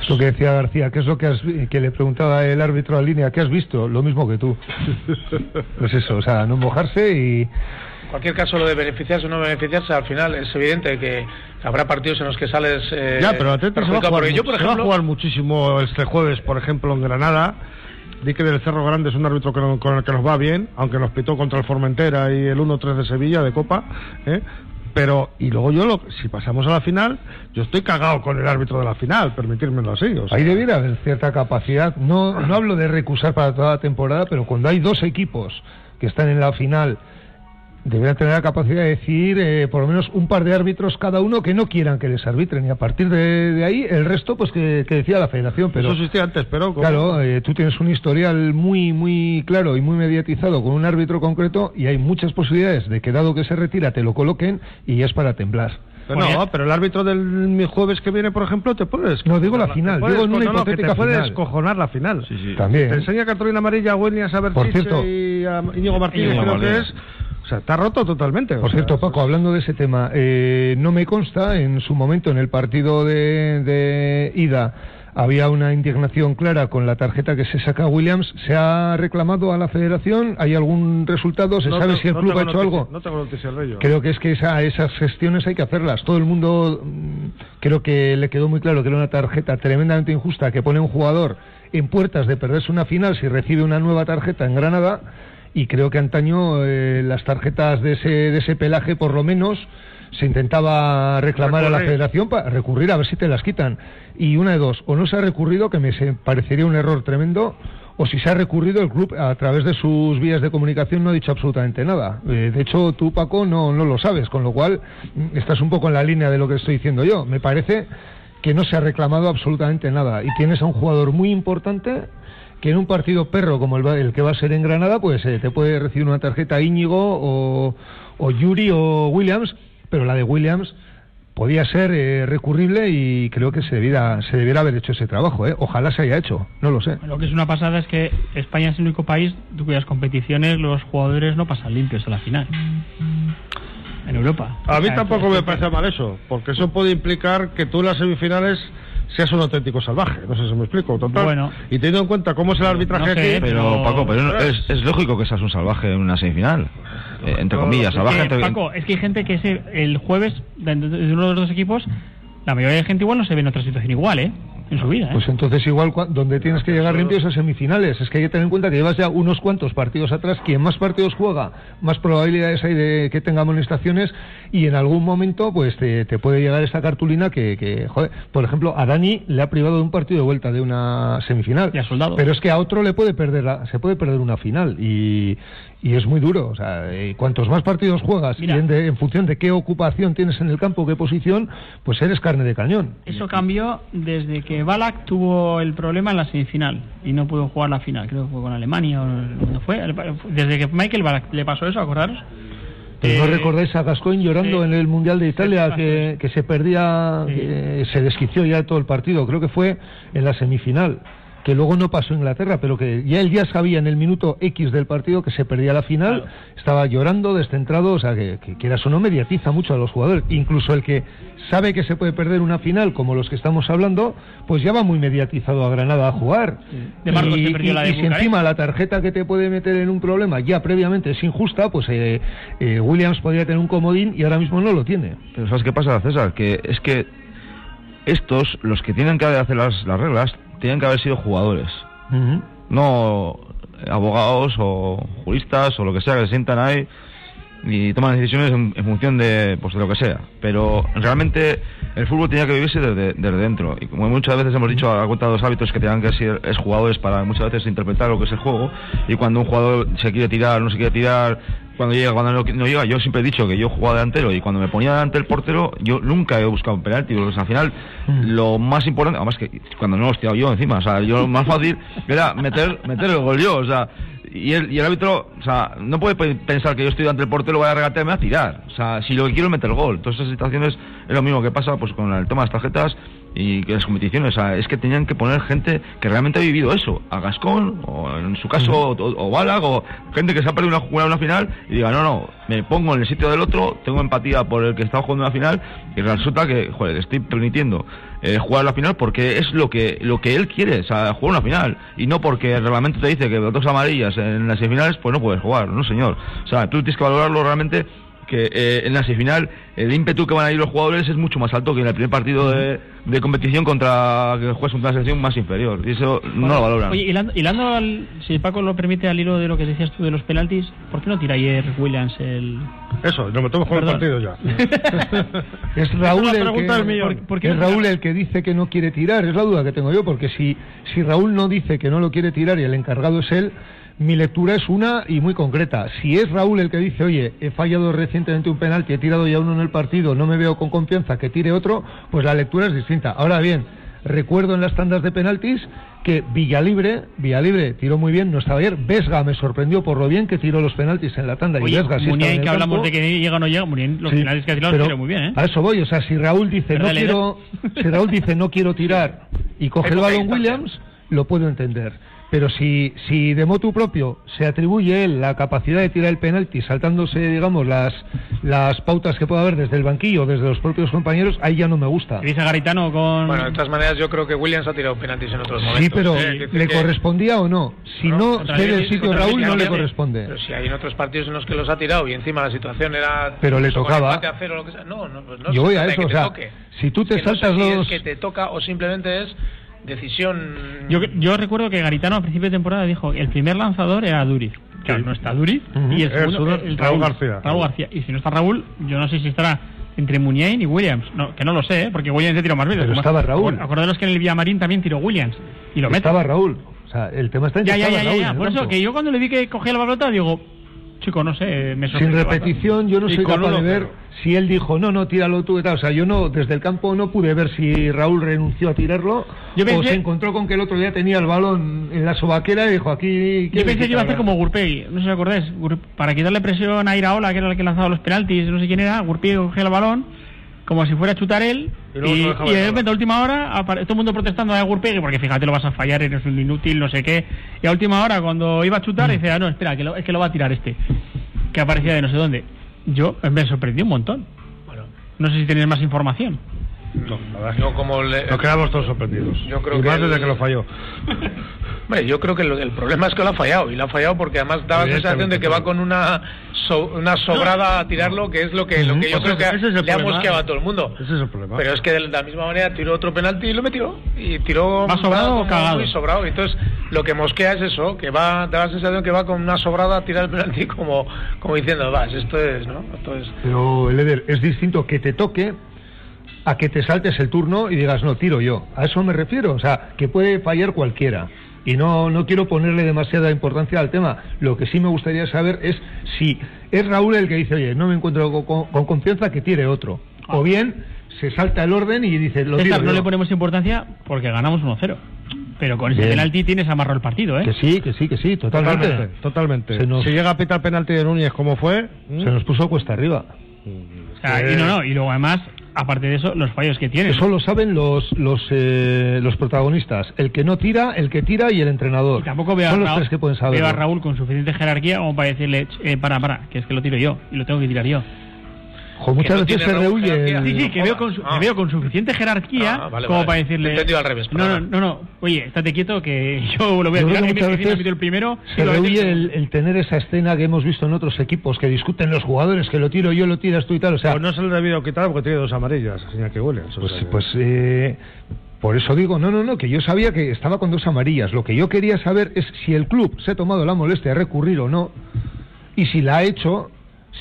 Eso que decía García, ¿qué es lo que, has, que le preguntaba el árbitro a línea? ¿Qué has visto? Lo mismo que tú. pues eso, o sea, no mojarse y... Cualquier caso, lo de beneficiarse o no beneficiarse, al final es evidente que habrá partidos en los que sales. Eh, ya, pero Atlético se va, a jugar, yo, por ejemplo, va a jugar muchísimo este jueves, por ejemplo, en Granada. Di que del Cerro Grande es un árbitro con el que nos va bien, aunque nos pitó contra el Formentera y el 1-3 de Sevilla de Copa. ¿eh? Pero, y luego yo, lo, si pasamos a la final, yo estoy cagado con el árbitro de la final, permitírmelo así. Ahí debiera haber cierta capacidad. No, no hablo de recusar para toda la temporada, pero cuando hay dos equipos que están en la final deberían tener la capacidad de decidir eh, por lo menos un par de árbitros cada uno que no quieran que les arbitren y a partir de, ahí el resto pues que, decía la federación pero eso existía antes pero claro eh, tú tienes un historial muy muy claro y muy mediatizado con un árbitro concreto y hay muchas posibilidades de que dado que se retira te lo coloquen y es para temblar no, pero el árbitro del jueves que viene, por ejemplo, te puedes. No digo la final, digo en una hipotética te puedes cojonar la final. Sí, sí. También. Te enseña cartulina amarilla a Williams a Bertiche y a Íñigo Martínez, creo que es O sea, está roto totalmente. Por cierto, Paco, hablando de ese tema, eh, no me consta en su momento en el partido de, de ida había una indignación clara con la tarjeta que se saca Williams. ¿Se ha reclamado a la federación? ¿Hay algún resultado? ¿Se sabe si el club ha hecho algo? No tengo noticias de ello. Creo que es que esas gestiones hay que hacerlas. Todo el mundo mm, creo que le quedó muy claro que era una tarjeta tremendamente injusta que pone un jugador en puertas de perderse una final si recibe una nueva tarjeta en Granada. Y creo que antaño eh, las tarjetas de ese, de ese pelaje, por lo menos, se intentaba reclamar a la federación para recurrir a ver si te las quitan. Y una de dos, o no se ha recurrido, que me parecería un error tremendo, o si se ha recurrido el club a través de sus vías de comunicación no ha dicho absolutamente nada. Eh, de hecho, tú, Paco, no, no lo sabes, con lo cual mm, estás un poco en la línea de lo que estoy diciendo yo. Me parece que no se ha reclamado absolutamente nada. Y tienes a un jugador muy importante que en un partido perro como el, que va a ser en Granada, pues eh, te puede recibir una tarjeta Íñigo o, o Yuri o Williams pero la de Williams podía ser eh, recurrible y creo que se debiera, se debiera haber hecho ese trabajo. ¿eh? Ojalá se haya hecho, no lo sé. Lo que es una pasada es que España es el único país de cuyas competiciones los jugadores no pasan limpios a la final. En Europa. A mí tampoco me parece mal eso, porque eso puede implicar que tú en las semifinales seas un auténtico salvaje. No sé si me explico. Total. Bueno, y teniendo en cuenta cómo es el arbitraje aquí. Pero, Paco, pero es, es, lógico que seas un salvaje en una semifinal. Eh, entre comillas, salvaje. entre... Paco, es que hay gente que se, el jueves, de uno de los dos equipos, la mayoría de gente igual no se ve en otra situación igual, ¿eh? En su vida. ¿eh? Pues entonces igual donde tienes que llegar limpio es a semifinales. Es que hay que tener en cuenta que llevas ya unos cuantos partidos atrás. Quien más partidos juega, más probabilidades hay de que tenga amonestaciones y en algún momento pues te, puede llegar esta cartulina que, joder, por ejemplo, a Dani le ha privado de un partido de vuelta de una semifinal. Y a Soldado. Pero es que a otro le puede perder, se puede perder una final y, y es muy duro. O sea, eh, cuantos más partidos juegas y en, función de qué ocupación tienes en el campo, qué posición, pues eres carne de cañón. Eso cambió desde que Balak tuvo el problema en la semifinal y no pudo jugar la final. Creo que fue con Alemania o no fue. Desde que Michael Balak le pasó eso, acordaros. Pues ¿No eh, recordáis a Gascoigne llorando en el Mundial de Italia que, se perdía, se desquició ya todo el partido? Creo que fue en la semifinal que luego no pasó en Inglaterra, pero que ya él ya sabía en el minuto X del partido que se perdía la final, estaba llorando, descentrado, o sea, que, que quieras o no mediatiza mucho a los jugadores. Incluso el que sabe que se puede perder una final, como los que estamos hablando, pues ya va muy mediatizado a Granada a jugar. De y, si encima la tarjeta que te puede meter en un problema ya previamente es injusta, pues eh, eh, Williams podría tener un comodín y ahora mismo no lo tiene. Pero ¿sabes qué pasa, César? Que es que estos, los que tienen que hacer las, las reglas, tienen que haber sido jugadores, no abogados o juristas o lo que sea que se sientan ahí y toman decisiones en, función de, pues, de lo que sea. Pero realmente el fútbol tenía que vivirse desde, dentro. Y como muchas veces hemos dicho a cuenta de los hábitos que tenían que ser es jugadores para muchas veces interpretar lo que es el juego. Y cuando un jugador se quiere tirar, no se quiere tirar, cuando llega, cuando no, llega, yo siempre he dicho que yo jugaba delantero y cuando me ponía delante el portero, yo nunca he buscado un penalti. Porque al final, mm. lo más importante, además que cuando no lo he tirado yo encima, o sea, yo lo más fácil era meter, meter el gol yo, o sea, y el, y el árbitro, o sea, no puede pensar que yo estoy delante del portero, voy a regatearme a tirar. O sea, si lo que quiero es meter el gol. Todas esas situaciones es lo mismo que pasa pues con el tema de las tarjetas y que las competiciones, o sea, es que tenían que poner gente que realmente ha vivido eso, a Gascón, o en su caso, o, o, o gente que se ha perdido una, una final y diga, no, no, me pongo en el sitio del otro, tengo empatía por el que está jugando una final y resulta que, joder, estoy permitiendo eh, jugar la final porque es lo que lo que él quiere, o sea, jugar una final y no porque el reglamento te dice que dos amarillas en las semifinales, pues no puedes jugar, no señor. O sea, tú tienes que valorarlo realmente que eh, en la semifinal el ímpetu que van a ir los jugadores es mucho más alto que en el primer partido de, competición contra que juegues una selección más inferior. Y eso no lo valoran. Oye, hilando, al, si Paco lo permite al hilo de lo que decías tú de los penaltis, ¿por qué no tira ayer Williams el. Eso, nos metemos con el partido ya. es Raúl, el que, es Raúl el que dice que no quiere tirar, es la duda que tengo yo, porque si, si Raúl no dice que no lo quiere tirar y el encargado es él mi lectura es una y muy concreta. Si es Raúl el que dice, oye, he fallado recientemente un penalti, he tirado ya uno en el partido, no me veo con confianza que tire otro, pues la lectura es distinta. Ahora bien, recuerdo en las tandas de penaltis que Villalibre, Villalibre tiró muy bien, no estaba ayer. Vesga me sorprendió por lo bien que tiró los penaltis en la tanda. y Vesga sí que hablamos de que llega o no llega, los penaltis que ha tirado los muy bien, ¿eh? A eso voy, o sea, si Raúl dice, no quiero, si Raúl dice no quiero tirar y coge el balón Williams, lo puedo entender pero si, si de motu propio se atribuye él la capacidad de tirar el penalti saltándose, digamos, las, las pautas que pueda haber desde el banquillo, desde los propios compañeros, ahí ya no me gusta. Dice Garitano con... Bueno, de todas maneras yo creo que Williams ha tirado penaltis en otros momentos. Sí, pero ¿le correspondía o no? Si no, no el sitio Raúl, no le corresponde. Pero si hay en otros partidos en los que los ha tirado y encima la situación era... Pero le tocaba. No, no, pues yo voy a eso, o sea, si tú te saltas los... es que te toca o simplemente es decisión. Yo, yo recuerdo que Garitano a principio de temporada dijo que el primer lanzador era Duriz. Claro, no está Duriz. Y el segundo, el Raúl, García. Raúl García. Y si no está Raúl, yo no sé si estará entre Muniain y Williams. No, que no lo sé, ¿eh? porque Williams se tiró más veces. Pero estaba Raúl. Acordaros que en el Villamarín también tiró Williams. Y lo mete. Estaba Raúl. O sea, el tema está en ya, ya, ya, ya, Por eso que yo cuando le vi que cogía la balota, digo, chico, no sé, me Sin repetición, yo no soy capaz de ver si él dijo, no, no, tíralo tú y tal. O sea, yo no, desde el campo no pude ver si Raúl renunció a tirarlo o se encontró con que el otro día tenía el balón en la sobaquera y dijo, aquí... Yo pensé que iba a hacer como Gurpey, no sé si acordáis, para quitarle presión a Iraola, que era el que lanzaba los penaltis, no sé quién era, Gurpey cogía el balón como si fuera a chutar él y, y, de repente a última hora todo el mundo protestando a Gurpegui porque fíjate lo vas a fallar eres un inútil no sé qué y a última hora cuando iba a chutar mm. dice ah no espera que es que lo va a tirar este que aparecía de no sé dónde yo me sorprendió un montón bueno. no sé si tenéis más información no, la verdad no como le... Nos quedamos todos sorprendidos. Yo creo y que más desde que lo falló. yo creo que el problema es que lo ha fallado y lo ha fallado porque además daba la sensación de que va con una una sobrada a tirarlo que es lo que, lo que yo creo que le ha mosqueado a todo el mundo. Ese es el problema. Pero es que de la misma manera tiró otro penalti y lo metió y tiró más sobrado o cagado. Muy sobrado. Entonces lo que mosquea es eso, que va da la sensación que va con una sobrada a tirar el penalti como como diciendo, vas, esto es, ¿no? Esto es... Pero Leder, es distinto que te toque a que te saltes el turno y digas, no, tiro yo. A eso me refiero, o sea, que puede fallar cualquiera. Y no, no quiero ponerle demasiada importancia al tema. Lo que sí me gustaría saber es si es Raúl el que dice, oye, no me encuentro con, confianza, que tire otro. O bien se salta el orden y dice, lo tiro No le ponemos importancia porque ganamos 1-0. Pero con ese penalti tienes amarrado el partido, ¿eh? Que sí, que sí, que sí, totalmente. Totalmente. Si llega a pitar penalti de Núñez como fue... Se nos puso cuesta arriba. Y no, no, y luego además aparte de eso, los fallos que tiene. Eso lo saben los los, eh, los protagonistas. El que no tira, el que tira y el entrenador. tampoco veo, Son a Raúl, que pueden saber. a Raúl con suficiente jerarquía como para decirle, eh, para, para, que es que lo tiro yo y lo tengo que tirar yo muchas veces se rehuye. Sí, sí, que veo, con, ah. veo con suficiente jerarquía ah, como para decirle. al revés. No, no, no, Oye, estate quieto que yo lo voy a tirar. muchas veces el primero. Se rehuye el, tener esa escena que hemos visto en otros equipos que discuten los jugadores que lo tiro yo, lo tiras tú y tal. O sea, pues no se le ha debido quitar porque tiene dos amarillas, señal que huele. Pues, pues eh, por eso digo, no, no, no, que yo sabía que estaba con dos amarillas. Lo que yo quería saber es si el club se ha tomado la molestia de recurrir o no. Y si la ha hecho,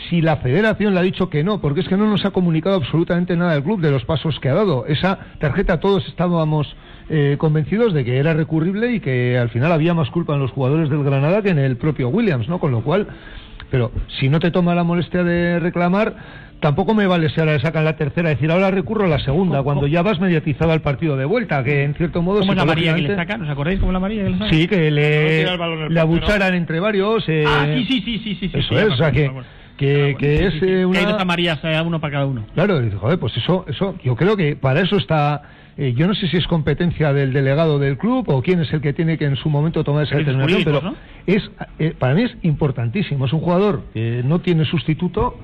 si la federación le ha dicho que no, porque es que no nos ha comunicado absolutamente nada el club de los pasos que ha dado. Esa tarjeta todos estábamos eh, convencidos de que era recurrible y que al final había más culpa en los jugadores del Granada que en el propio Williams, ¿no? Con lo cual, pero si no te toma la molestia de reclamar, tampoco me vale si ahora le sacan la tercera, decir ahora recurro a la segunda, cuando ya vas mediatizado al partido de vuelta, que en cierto modo... ¿Cómo es la amarilla que le sacan? ¿Os acordáis cómo la amarilla que le sacan? Sí, que le, abucharan entre varios... Eh, ah, sí, sí, sí, sí, sí. Eso es, o sea que que, que es eh, una... hay dos amarillas, eh, uno para cada uno. Claro, dice, joder, pues eso, eso, yo creo que para eso está... Eh, yo no sé si es competencia del delegado del club o quién es el que tiene que en su momento tomar esa determinación, pero es para mí es importantísimo. Es un jugador que no tiene sustituto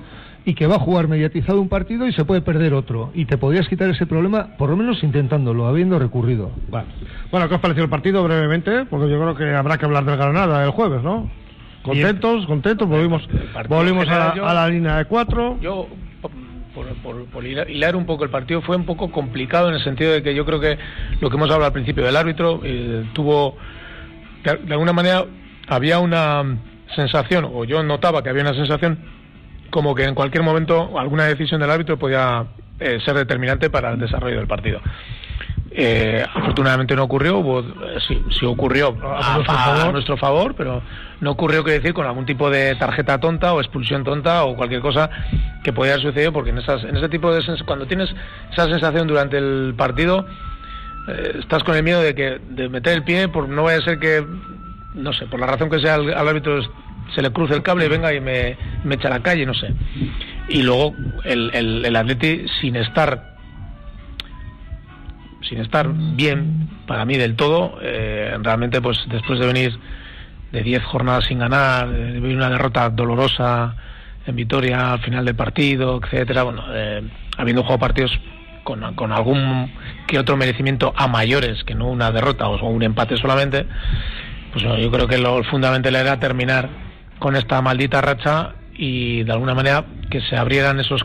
y que va a jugar mediatizado un partido y se puede perder otro. Y te podrías quitar ese problema, por lo menos intentándolo, habiendo recurrido. Bueno, bueno ¿qué os pareció el partido brevemente? Porque yo creo que habrá que hablar del Granada el jueves, ¿no? Contentos, contentos, volvimos, volvimos a, la línea de cuatro. Yo, por, hilar un poco el partido, fue un poco complicado en el sentido de que yo creo que lo que hemos hablado al principio del árbitro eh, tuvo, de, alguna manera, había una sensación, o yo notaba que había una sensación, como que en cualquier momento alguna decisión del árbitro podía eh, ser determinante para el desarrollo del partido. Eh, afortunadamente no ocurrió, hubo, sí, sí, ocurrió a, nuestro favor, pero no ocurrió, que decir, con algún tipo de tarjeta tonta o expulsión tonta o cualquier cosa que podía suceder, porque en, esas, en ese tipo de cuando tienes esa sensación durante el partido, eh, estás con el miedo de que de meter el pie, por no vaya a ser que, no sé, por la razón que sea al, árbitro se le cruce el cable y venga y me, me echa a la calle, no sé. Y luego el, el, el Atleti, sin estar sin estar bien para mí del todo. Eh, realmente, pues después de venir de 10 jornadas sin ganar, de una derrota dolorosa en Vitoria al final del partido, etcétera, bueno, eh, habiendo jugado partidos con, con, algún que otro merecimiento a mayores que no una derrota o un empate solamente, pues yo creo que lo fundamental era terminar con esta maldita racha y de alguna manera que se abrieran esos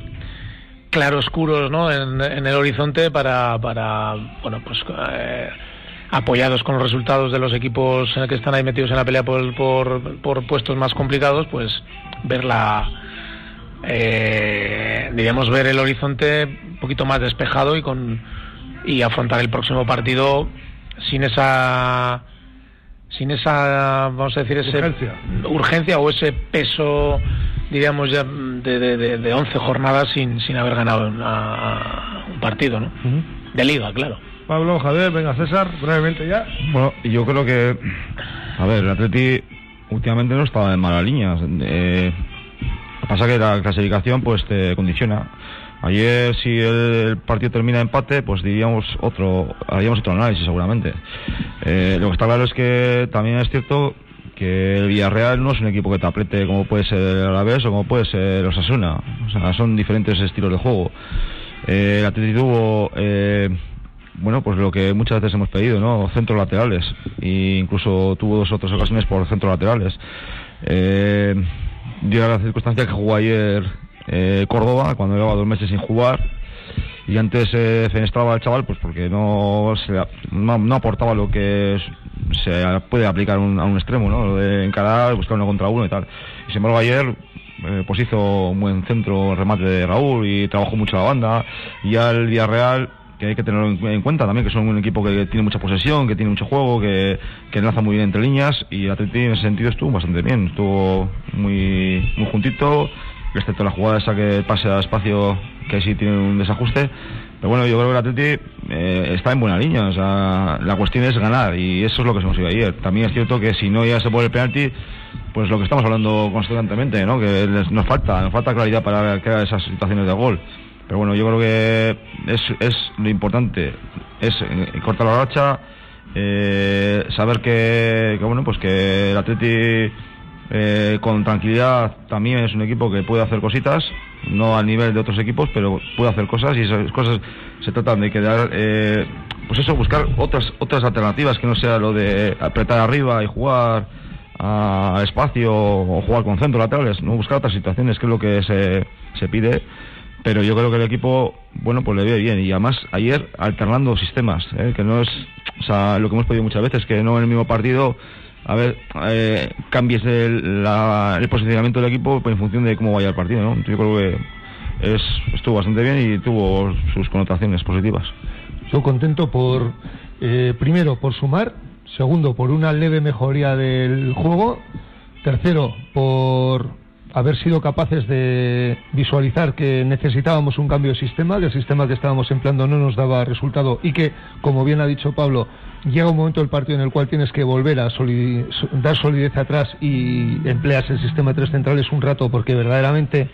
claroscuros ¿no? en, el horizonte para, para bueno, pues eh, apoyados con los resultados de los equipos que están ahí metidos en la pelea por, por, puestos más complicados, pues ver la, eh, diríamos, ver el horizonte un poquito más despejado y, con, y afrontar el próximo partido sin esa sin esa vamos a decir ese urgencia, urgencia o ese peso diríamos ya de, de, de 11 jornadas sin, sin haber ganado un partido ¿no? de liga claro Pablo, Javier, venga César, brevemente ya. Bueno, yo creo que, a ver, el Atleti últimamente no estaba en mala línea. Eh, pasa que la clasificación pues te condiciona. Ayer si el, partido termina en empate, pues diríamos otro, haríamos otro análisis seguramente. Eh, lo que está claro es que también es cierto que el Villarreal no es un equipo que te apriete como puede ser el Alavés o como puede ser el Osasuna. O sea, son diferentes estilos de juego. Eh, el Atleti tuvo eh, bueno, pues lo que muchas veces hemos pedido, ¿no? Centros laterales. E incluso tuvo dos otras ocasiones por centros laterales. Eh, la circunstancia que jugó ayer eh, Córdoba, cuando llevaba dos meses sin jugar. Y antes se eh, fenestraba el chaval, pues porque no, no, aportaba lo que se puede aplicar a un extremo, ¿no? Lo de encarar, buscar uno contra uno y tal. Y sin embargo, ayer eh, pues hizo un buen centro remate de Raúl y trabajó mucho la banda. Y ya el Villarreal que hay que tenerlo en cuenta también, que son un equipo que tiene mucha posesión, que tiene mucho juego, que, que enlaza muy bien entre líneas y Atleti en ese sentido estuvo bastante bien, estuvo muy, muy juntito, excepto la jugada esa que pase a espacio, que sí tiene un desajuste. Pero bueno, yo creo que el Atleti eh, está en buena línea, o sea, la cuestión es ganar y eso es lo que se ido ayer. También es cierto que si no ya se pone el penalti, pues lo que estamos hablando constantemente, ¿no? que nos falta, nos falta claridad para crear esas situaciones de gol. Pero bueno, yo creo que es, es lo importante, es eh, cortar la racha, eh, saber que, bueno, pues que el Atleti eh, con tranquilidad también es un equipo que puede hacer cositas, no al nivel de otros equipos, pero puede hacer cosas y esas cosas se tratan de quedar, pues eso, buscar otras otras alternativas que no sea lo de apretar arriba y jugar a espacio o jugar con centros laterales, no buscar otras situaciones que es lo que se, se pide pero yo creo que el equipo, bueno, pues le ve bien. Y además, ayer alternando sistemas, ¿eh? que no es, o sea, lo que hemos pedido muchas veces, que no en el mismo partido, a ver, eh, cambies el, el, posicionamiento del equipo en función de cómo vaya el partido, ¿no? Yo creo que es, estuvo bastante bien y tuvo sus connotaciones positivas. Estoy contento por, eh, primero, por sumar, segundo, por una leve mejoría del juego, tercero, por haber sido capaces de visualizar que necesitábamos un cambio de sistema, que el sistema que estábamos empleando no nos daba resultado y que, como bien ha dicho Pablo, llega un momento del partido en el cual tienes que volver a dar solidez atrás y empleas el sistema de tres centrales un rato porque verdaderamente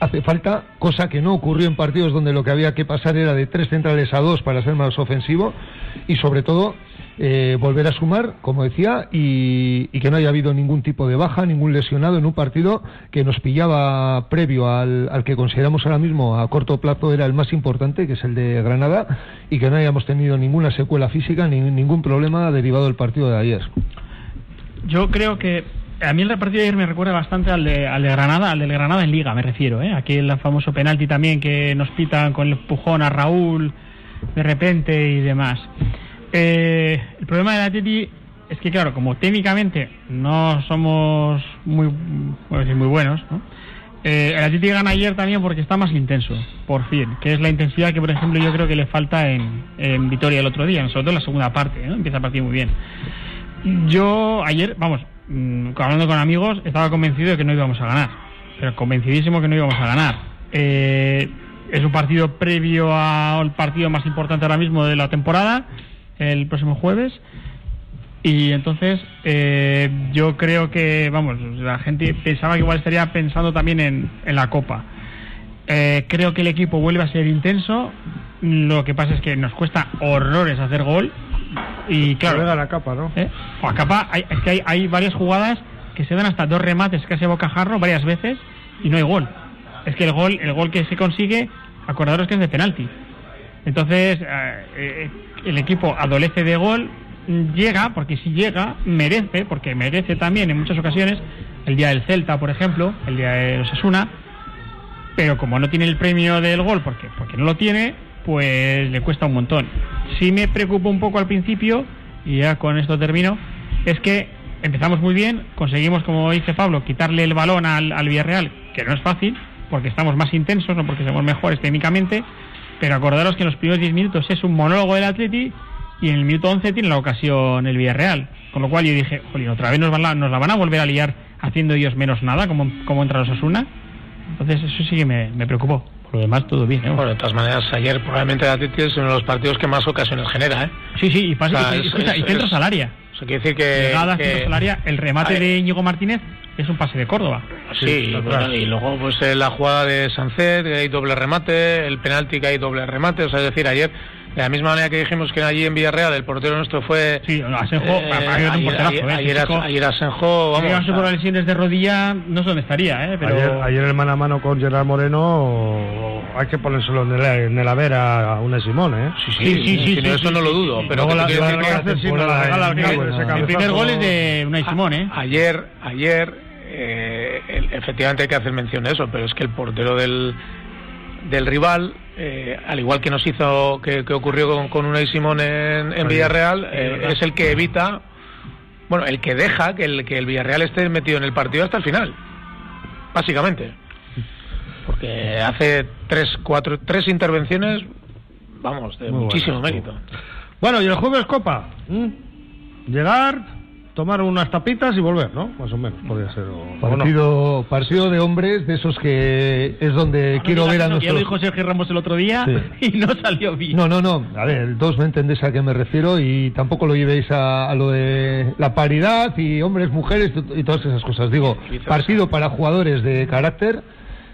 hace falta, cosa que no ocurrió en partidos donde lo que había que pasar era de tres centrales a dos para ser más ofensivo y sobre todo eh, volver a sumar, como decía, y, que no haya habido ningún tipo de baja, ningún lesionado en un partido que nos pillaba previo al, que consideramos ahora mismo a corto plazo era el más importante, que es el de Granada, y que no hayamos tenido ninguna secuela física, ni ningún problema derivado del partido de ayer. Yo creo que a mí el partido de ayer me recuerda bastante al de, al de Granada, al del Granada en Liga, me refiero. ¿eh? Aquí el famoso penalti también que nos pitan con el empujón a Raúl de repente y demás. Eh, el problema del Atleti es que, claro, como técnicamente no somos muy, muy buenos, eh, el Atleti gana ayer también porque está más intenso, por fin, que es la intensidad que, por ejemplo, yo creo que le falta en, en Vitoria el otro día, sobre todo en la segunda parte, empieza a partir muy bien. Yo ayer, vamos, mm, hablando con amigos, estaba convencido de que no íbamos a ganar, pero convencidísimo que no íbamos a ganar. Eh, es un partido previo al partido más importante ahora mismo de la temporada el próximo jueves. Y entonces eh, yo creo que, vamos, la gente pensaba que igual estaría pensando también en, en la Copa. Eh, creo que el equipo vuelve a ser intenso, Lo que pasa es que nos cuesta horrores hacer gol. Y claro. a la capa, ¿no? ¿eh? a capa, hay, es que hay, hay varias jugadas que se dan hasta dos remates casi a bocajarro varias veces y no hay gol. Es que el gol, el gol que se consigue, acordaros que es de penalti. Entonces, eh, eh, el equipo adolece de gol, llega, porque si llega, merece, porque merece también en muchas ocasiones, el día del Celta, por ejemplo, el día de Osasuna, pero como no tiene el premio del gol, porque, porque no lo tiene, pues le cuesta un montón. Sí me preocupa un poco al principio, y ya con esto termino, es que empezamos muy bien, conseguimos, como dice Pablo, quitarle el balón al, al Villarreal, que no es fácil, porque estamos más intensos, no porque somos mejores técnicamente, pero acordaros que en los primeros 10 minutos es un monólogo del Atleti y en el minuto 11 tiene la ocasión el Villarreal. Con lo cual yo dije, jolín, otra vez nos, van la, nos la van a volver a liar haciendo ellos menos nada, como, como entra los Osuna. Entonces eso sí que me, me preocupó. Por lo demás, todo bien. ¿eh? Bueno, de todas maneras, ayer probablemente el Atleti es uno de los partidos que más ocasiones genera. ¿eh? Sí, sí, y, pasa, y, centros al área. Eso quiere decir que... Llegada, centros al área, el remate de Íñigo Martínez es un pase de Córdoba. Sí, y luego pues eh, la jugada de Sancet, que hay doble remate, el penalti que hay doble remate, o sea, es decir, ayer de la misma manera que dijimos que allí en Villarreal el portero nuestro fue. Sí, Asenjo, eh, ayer, un porterazo, ayer, ayer, ayer, Asenjo, vamos. Si por las lesiones de rodilla, no sé dónde estaría, ¿eh? Pero... Ayer, ayer el mano a mano con Gerard Moreno, hay que ponérselo en el, en el haber a una Simón, ¿eh? Sí, sí, sí, sí, sí, eso no lo dudo. Pero la, el primer gol es de Unai Simón, ¿eh? Ayer, ayer eh, efectivamente hay que hacer mención de eso, pero es que el portero del, del rival, eh, al igual que nos hizo, que, ocurrió con, con Unai Simón en, Villarreal, eh, es el que evita, bueno, el que deja que el, que el Villarreal esté metido en el partido hasta el final, básicamente. Porque hace tres, cuatro, tres intervenciones, vamos, de muchísimo mérito. Bueno, y el jueves Copa. Llegar, tomar unas tapitas y volver, ¿no? Más o menos, podría ser. partido, partido de hombres, de esos que es donde quiero ver a nosotros. Ya lo dijo Sergio Ramos el otro día y no salió bien. No, no, no. A ver, dos me entendéis a qué me refiero y tampoco lo llevéis a, lo de la paridad y hombres, mujeres y todas esas cosas. Digo, partido para jugadores de carácter.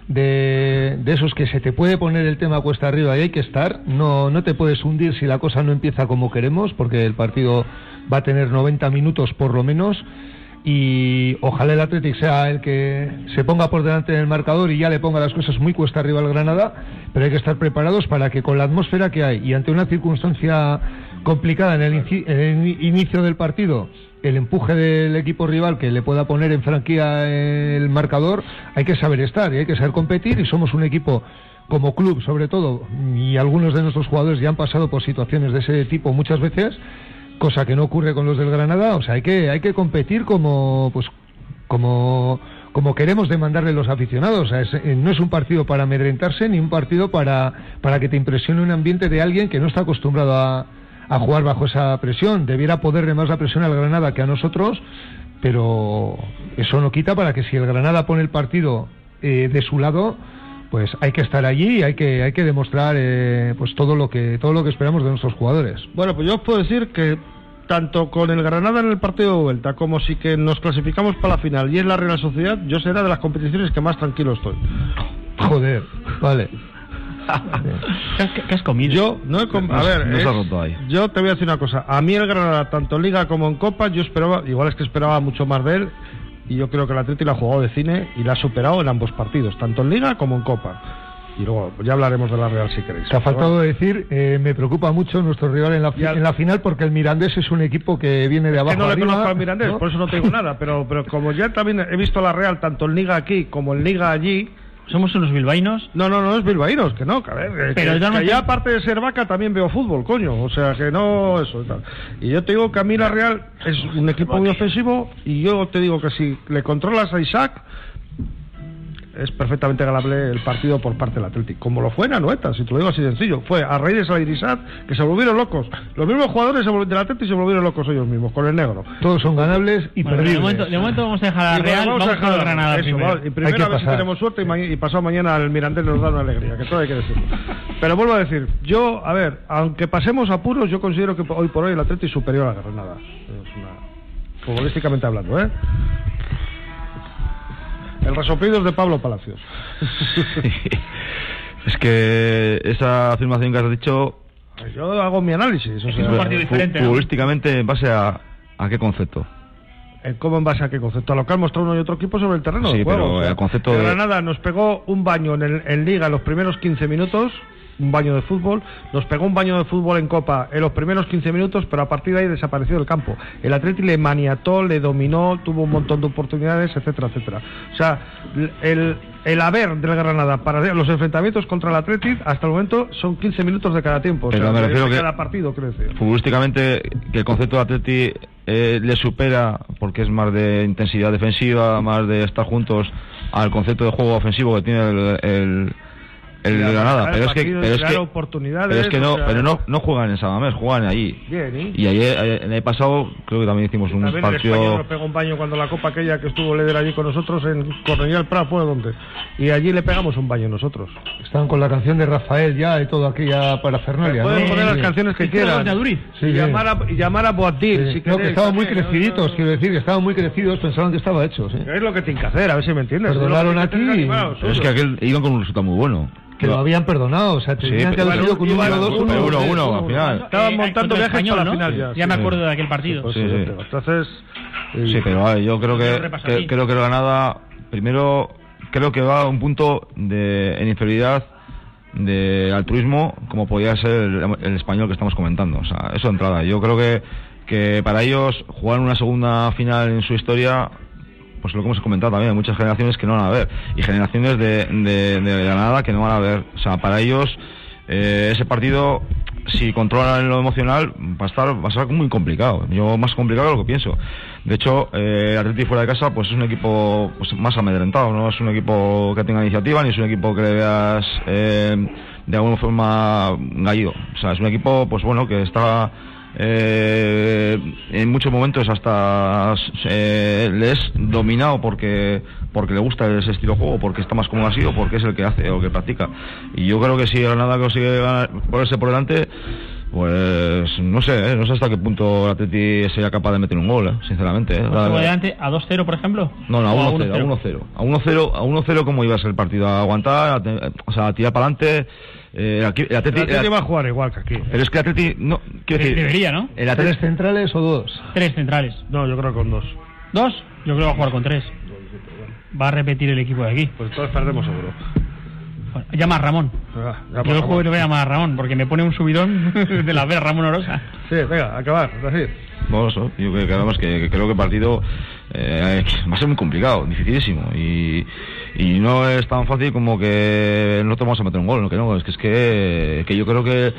De, de, esos que se te puede poner el tema cuesta arriba y hay que estar. No, no te puedes hundir si la cosa no empieza como queremos, porque el partido va a tener 90 minutos por lo menos y ojalá el Athletic sea el que se ponga por delante del marcador y ya le ponga las cosas muy cuesta arriba al Granada, pero hay que estar preparados para que con la atmósfera que hay y ante una circunstancia complicada en el, inicio del partido, el empuje del equipo rival que le pueda poner en franquía el marcador, hay que saber estar y hay que saber competir y somos un equipo como club sobre todo y algunos de nuestros jugadores ya han pasado por situaciones de ese tipo muchas veces cosa que no ocurre con los del Granada, o sea, hay que, hay que competir como, pues, como, como queremos demandarle los aficionados. O sea, eh, no es un partido para amedrentarse ni un partido para, para que te impresione un ambiente de alguien que no está acostumbrado a, a jugar bajo esa presión. Debiera poderle más la presión al Granada que a nosotros, pero eso no quita para que si el Granada pone el partido eh, de su lado, pues hay que estar allí y hay que hay que demostrar eh, pues todo lo que todo lo que esperamos de nuestros jugadores. Bueno, pues yo os puedo decir que tanto con el Granada en el partido de vuelta como si que nos clasificamos para la final y en la Real Sociedad, yo será de las competiciones que más tranquilo estoy. Joder, vale. ¿Qué, has comido? Yo no he comido. A ver, yo te voy a decir una cosa. A mí el Granada, tanto en Liga como en Copa, yo esperaba, igual es que esperaba mucho más de él, y yo creo que el Atleti la ha jugado de cine y la ha superado en ambos partidos, tanto en Liga como en Copa. Y luego ya hablaremos de la Real si queréis. Te ha faltado decir, eh, me preocupa mucho nuestro rival en la, en la final porque el Mirandés es un equipo que viene de abajo. que no le conozco al Mirandés, por eso no tengo nada, pero, pero como ya también he visto la Real tanto en Liga aquí como en Liga allí, ¿Somos unos bilbaínos? No, no, no es bilbaínos, que no, que a ver, Pero que, ya aparte de ser vaca también veo fútbol, coño, o sea que no eso tal. Y yo te digo que a mí la Real es un equipo muy ofensivo y yo te digo que si le controlas a Isaac, es perfectamente ganable el partido por parte del Atlético. Como lo fue en Anoeta, si te lo digo así sencillo. Fue a raíz de que se volvieron locos. Los mismos jugadores del Atlético se volvieron locos ellos mismos, con el negro. Todos son ganables y perdibles. De momento, vamos a dejar a Real, vamos, a dejar a Granada primero. Y primero a ver si tenemos suerte y, pasado mañana el Mirandés nos da una alegría, que todo hay que decirlo. Pero vuelvo a decir, yo, a ver, aunque pasemos apuros, yo considero que hoy por hoy el Atlético es superior a la Granada. Es una, futbolísticamente hablando, ¿eh? El resoplido es de Pablo Palacios. Es que esa afirmación que has dicho... Yo hago mi análisis. es un partido diferente. Futbolísticamente, ¿en base a, a qué concepto? ¿Cómo en base a qué concepto? A lo que han mostrado uno y otro equipo sobre el terreno sí, de juego. Pero el concepto de... Granada nos pegó un baño en, el, en Liga en los primeros 15 minutos un baño de fútbol, nos pegó un baño de fútbol en Copa en los primeros 15 minutos, pero a partir de ahí desapareció del campo. El Atleti le maniató, le dominó, tuvo un montón de oportunidades, etcétera, etcétera. O sea, el, el haber del Granada para los enfrentamientos contra el Atleti hasta el momento son 15 minutos de cada tiempo, pero o sea, me que cada partido crece. Futbolísticamente, que el concepto de Atleti eh, le supera porque es más de intensidad defensiva, más de estar juntos al concepto de juego ofensivo que tiene el el de Granada, pero es que pero es que, pero es que no, pero no no juegan en Samamés, juegan allí. Bien, ¿y? ayer en el pasado creo que también hicimos un partido. El nos pegó un baño cuando la copa aquella que estuvo Leder allí con nosotros en Cornellal Prat fue donde y allí le pegamos un baño nosotros. Estaban con la canción de Rafael ya y todo aquella parafernalia. Pueden poner las canciones que quieran. Sí, y, llamar a, y llamar a Boadir. Si no, que estaban muy creciditos, quiero decir, que estaban muy crecidos, pensaban que estaba hecho. Es lo que tienen que hacer, a ver si me entiendes. Perdonaron aquí. es que aquel iban con un resultado muy bueno que lo habían perdonado, o sea, tenían que haber sido con 1-2, 1-1 al final. Estaban montando viajes para la final ya. Ya me acuerdo de aquel partido. Sí, Entonces... Sí, pero yo creo que, creo que Granada, primero, creo que va a un punto de, en inferioridad de altruismo como podía ser el, español que estamos comentando. O sea, eso de entrada. Yo creo que, que para ellos jugar una segunda final en su historia pues lo que hemos comentado también, hay muchas generaciones que no van a ver y generaciones de, de, de Granada que no van a ver. O sea, para ellos eh, ese partido, si controlan lo emocional, va a estar va a ser muy complicado. Yo más complicado de lo que pienso. De hecho, eh, Atleti fuera de casa, pues es un equipo pues, más amedrentado, no es un equipo que tenga iniciativa ni es un equipo que le veas eh, de alguna forma gallido. O sea, es un equipo, pues bueno, que está eh, en muchos momentos hasta eh, le es dominado porque porque le gusta ese estilo de juego, porque está más cómodo así o porque es el que hace o que practica. Y yo creo que si Granada consigue ponerse por delante, pues no sé, ¿eh? no sé hasta qué punto el Atleti sería capaz de meter un gol, ¿eh? sinceramente. ¿eh? por delante a 2-0, por ejemplo? No, no, a 1-0. A 1-0, a 1-0, ¿cómo iba a ser el partido? A aguantar, o sea, a tirar para adelante. Eh, aquí, el Atleti, el va a jugar igual que aquí. Pero es que el Atleti, no, quiero decir, debería, ¿no? El Atleti, ¿Tres centrales o dos? Tres centrales. No, yo creo que con dos. ¿Dos? Yo creo que va a jugar con tres. Va a repetir el equipo de aquí. Pues todos perdemos seguro. Llama a Ramón. Ah, yo el juego le voy a llamar a Ramón porque me pone un subidón de la ver Ramón Orosa. Sí, venga, acabar, así. Vamos, yo creo que, que, creo que el partido eh, va a ser muy complicado, dificilísimo. Y, y no es tan fácil como que no te vamos a meter un gol, ¿no? que no, es que es que, que yo creo que,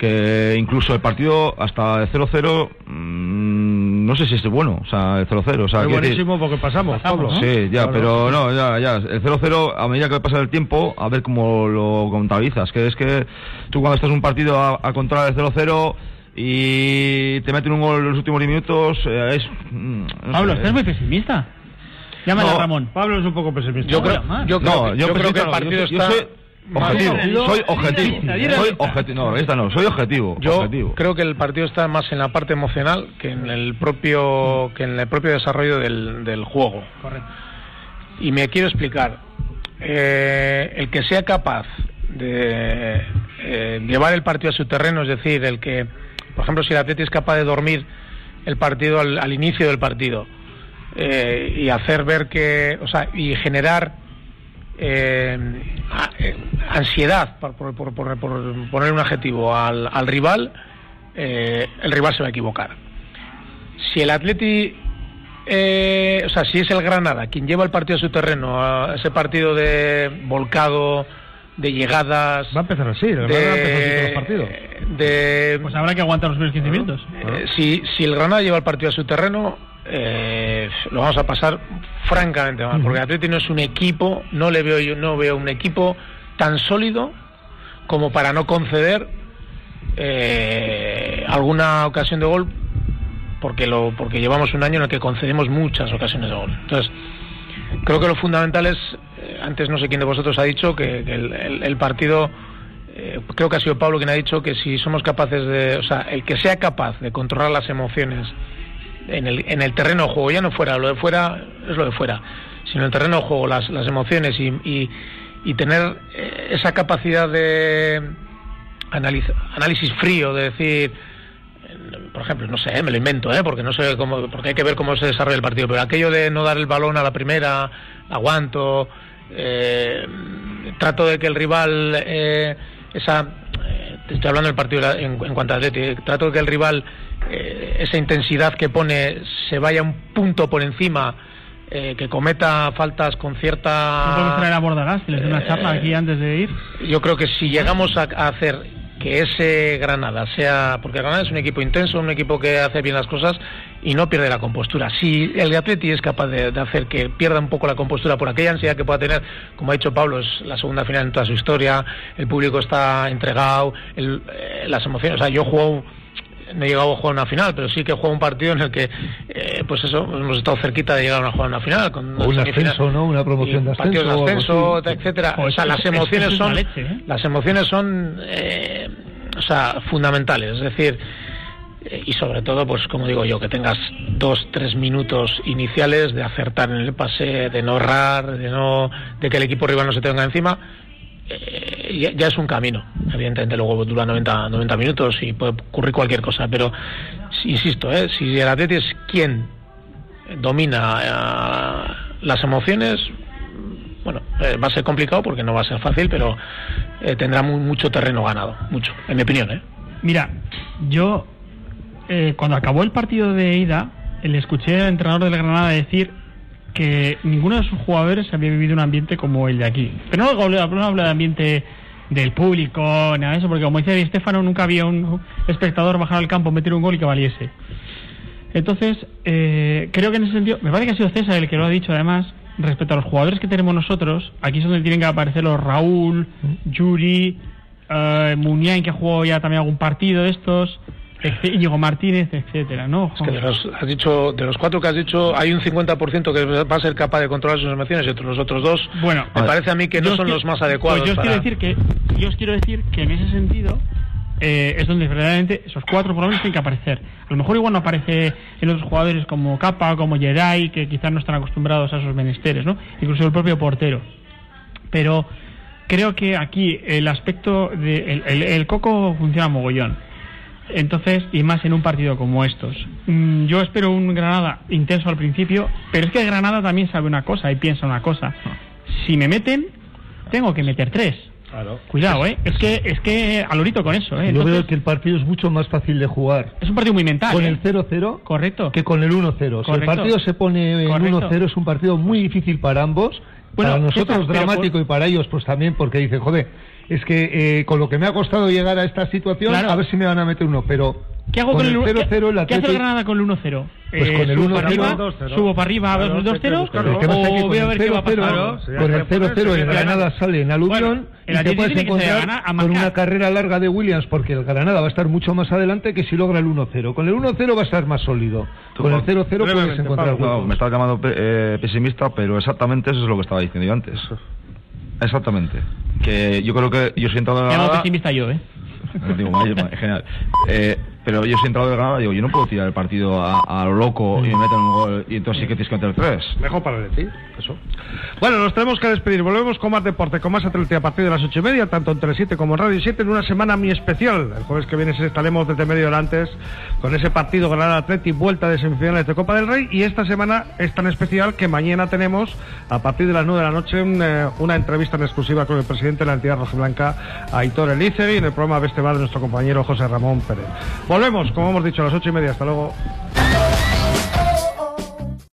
que incluso el partido hasta el 0-0 mmm, no sé si es bueno, o sea, el 0-0, o sea, es buenísimo porque pasamos, Pablo. Sí, ya, pero no, ya, ya, el 0-0 a medida que pasa el tiempo, a ver cómo lo contabilizas, que es que tú cuando estás en un partido a, a controlar el 0-0 y te meten un gol en los últimos minutos, eh, es... Mm, Pablo, estás muy pesimista. Llámale a Ramón. Pablo es un poco pesimista. Yo creo, yo creo, yo creo que el partido está... Objetivo, soy objetivo. Soy objetivo. No, esta no, soy objetivo. Yo creo que el partido está más en la parte emocional que en el propio que en el propio desarrollo del, del juego. Correcto. Y me quiero explicar. Eh, el que sea capaz de eh, llevar el partido a su terreno, es decir, el que, por ejemplo, si el Atleti es capaz de dormir el partido al inicio del partido, eh, y hacer ver que, o sea, y generar eh, eh, ansiedad, por, poner un adjetivo, al, rival, el rival se va a equivocar. Si el Atleti, o sea, si es el Granada quien lleva el partido a su terreno, a ese partido de volcado, de llegadas. Va a empezar así, de, de, los partidos. De, pues habrá que aguantar los primeros 15 minutos. si, si el Granada lleva el partido a su terreno, eh, lo vamos a pasar francamente mal, porque Atleti no es un equipo, no le veo yo, no veo un equipo tan sólido como para no conceder eh, alguna ocasión de gol, porque lo, porque llevamos un año en el que concedemos muchas ocasiones de gol. Entonces, creo que lo fundamental es, eh, antes no sé quién de vosotros ha dicho que, el, partido creo que ha sido Pablo quien ha dicho que si somos capaces de, o sea, el que sea capaz de controlar las emociones en el, en el terreno de juego, ya no fuera, lo de fuera es lo de fuera, sino en el terreno de juego, las, las emociones y, y tener eh, esa capacidad de análisis frío, de decir, por ejemplo, no sé, me lo invento, ¿eh? porque no sé cómo, porque hay que ver cómo se desarrolla el partido, pero aquello de no dar el balón a la primera, aguanto, eh, trato de que el rival, eh, esa, eh, estoy hablando del partido en, cuanto a Atleti, trato de que el rival, esa intensidad que pone, se vaya un punto por encima. que cometa faltas con cierta. ¿No traer a Bordalás, que les dé una charla aquí antes de ir? Yo creo que si llegamos a hacer que ese Granada sea, porque Granada es un equipo intenso, un equipo que hace bien las cosas y no pierde la compostura. Si el Atleti es capaz de, hacer que pierda un poco la compostura por aquella ansiedad que pueda tener, como ha dicho Pablo, es la segunda final en toda su historia, el público está entregado, eh, las emociones, o sea, yo juego no he llegado a jugar una final, pero sí que he jugado un partido en el que, eh, pues eso, hemos estado cerquita de llegar a jugar una final. Con o un ascenso, ¿no? Una promoción de ascenso. Partidos de ascenso, etcétera. O, sea, las emociones son, ¿eh? las emociones son, eh, o sea, fundamentales. Es decir, y sobre todo, pues como digo yo, que tengas dos, tres minutos iniciales de acertar en el pase, de no errar, de no, de que el equipo rival no se tenga encima eh, ya, es un camino. Evidentemente luego dura 90, 90 minutos y puede ocurrir cualquier cosa, pero insisto, ¿eh? si el Atleti es quien domina eh, las emociones, bueno, eh, va a ser complicado porque no va a ser fácil, pero tendrá mucho terreno ganado, mucho, en mi opinión. Mira, yo cuando acabó el partido de ida, le escuché al entrenador del Granada decir que ninguno de sus jugadores había vivido un ambiente como el de aquí. Pero no hablo, no de ambiente del público, nada de eso, porque como dice Di Stefano, nunca había un espectador bajar al campo, meter un gol y que valiese. Entonces, eh, creo que en ese sentido, me parece que ha sido César el que lo ha dicho además, respecto a los jugadores que tenemos nosotros, aquí es donde tienen que aparecer los Raúl, Yuri, eh, Muniain, que ha jugado ya también algún partido de estos, Íñigo Martínez, etcétera, ¿no? Es que de los, has dicho, de los cuatro que has dicho, hay un 50% que va a ser capaz de controlar sus emociones y los otros dos, bueno, me parece a mí que no son los más adecuados. Pues yo, os quiero decir que, yo os quiero decir que en ese sentido eh, es donde verdaderamente esos cuatro por lo menos tienen que aparecer. A lo mejor igual no aparece en otros jugadores como Capa, como Jedi, que quizás no están acostumbrados a esos menesteres, ¿no? Incluso el propio portero. Pero creo que aquí el aspecto de el coco funciona mogollón entonces, y más en un partido como estos. Mm, yo espero un Granada intenso al principio, pero es que Granada también sabe una cosa y piensa una cosa. Si me meten, tengo que meter tres. Cuidado, ¿eh? Es que, es que alorito con eso, ¿eh? Yo veo que el partido es mucho más fácil de jugar. Es un partido muy mental. Con ¿eh? el 0-0 Correcto. que con el 1-0. Si el partido se pone en 1-0 es un partido muy difícil para ambos. para nosotros dramático y para ellos pues también porque dicen, joder, es que eh, con lo que me ha costado llegar a esta situación, a ver si me van a meter uno, pero ¿Qué hago con, el 0-0? ¿Qué hace el Granada con el 1-0? Pues con el 1-0 subo para arriba a ver el 2-0 o voy a ver qué va a pasar. Con el 0-0 el Granada sale en aluvión y te puedes encontrar con una carrera larga de Williams porque el Granada va a estar mucho más adelante que si logra el 1-0. Con el 1-0 va a estar más sólido. Con el 0-0 puedes encontrar no, Me estaba llamando eh, pesimista, pero exactamente eso es lo que estaba diciendo yo antes. Exactamente. Que yo creo que yo en la pesimista yo, ¿eh? Digo, genial. Eh, pero yo he entrado de Granada digo, yo no puedo tirar el partido a, lo loco y me meten un gol y entonces sí que tienes que meter tres. Mejor para ti, eso. Bueno, nos tenemos que despedir. Volvemos con más deporte, con más atletismo a partir de las ocho y media, tanto en 7 como en Radio 7, en una semana muy especial. El jueves que viene estaremos desde medio hora antes con ese partido Granada Atleti, vuelta de semifinales de Copa del Rey. Y esta semana es tan especial que mañana tenemos, a partir de las 9 de la noche, eh, una entrevista en exclusiva con el presidente de la entidad rojiblanca, Aitor Elícegui, en el programa Vestebal de nuestro compañero José Ramón Pérez. Volvemos, como hemos dicho, a las ocho y media. Hasta luego.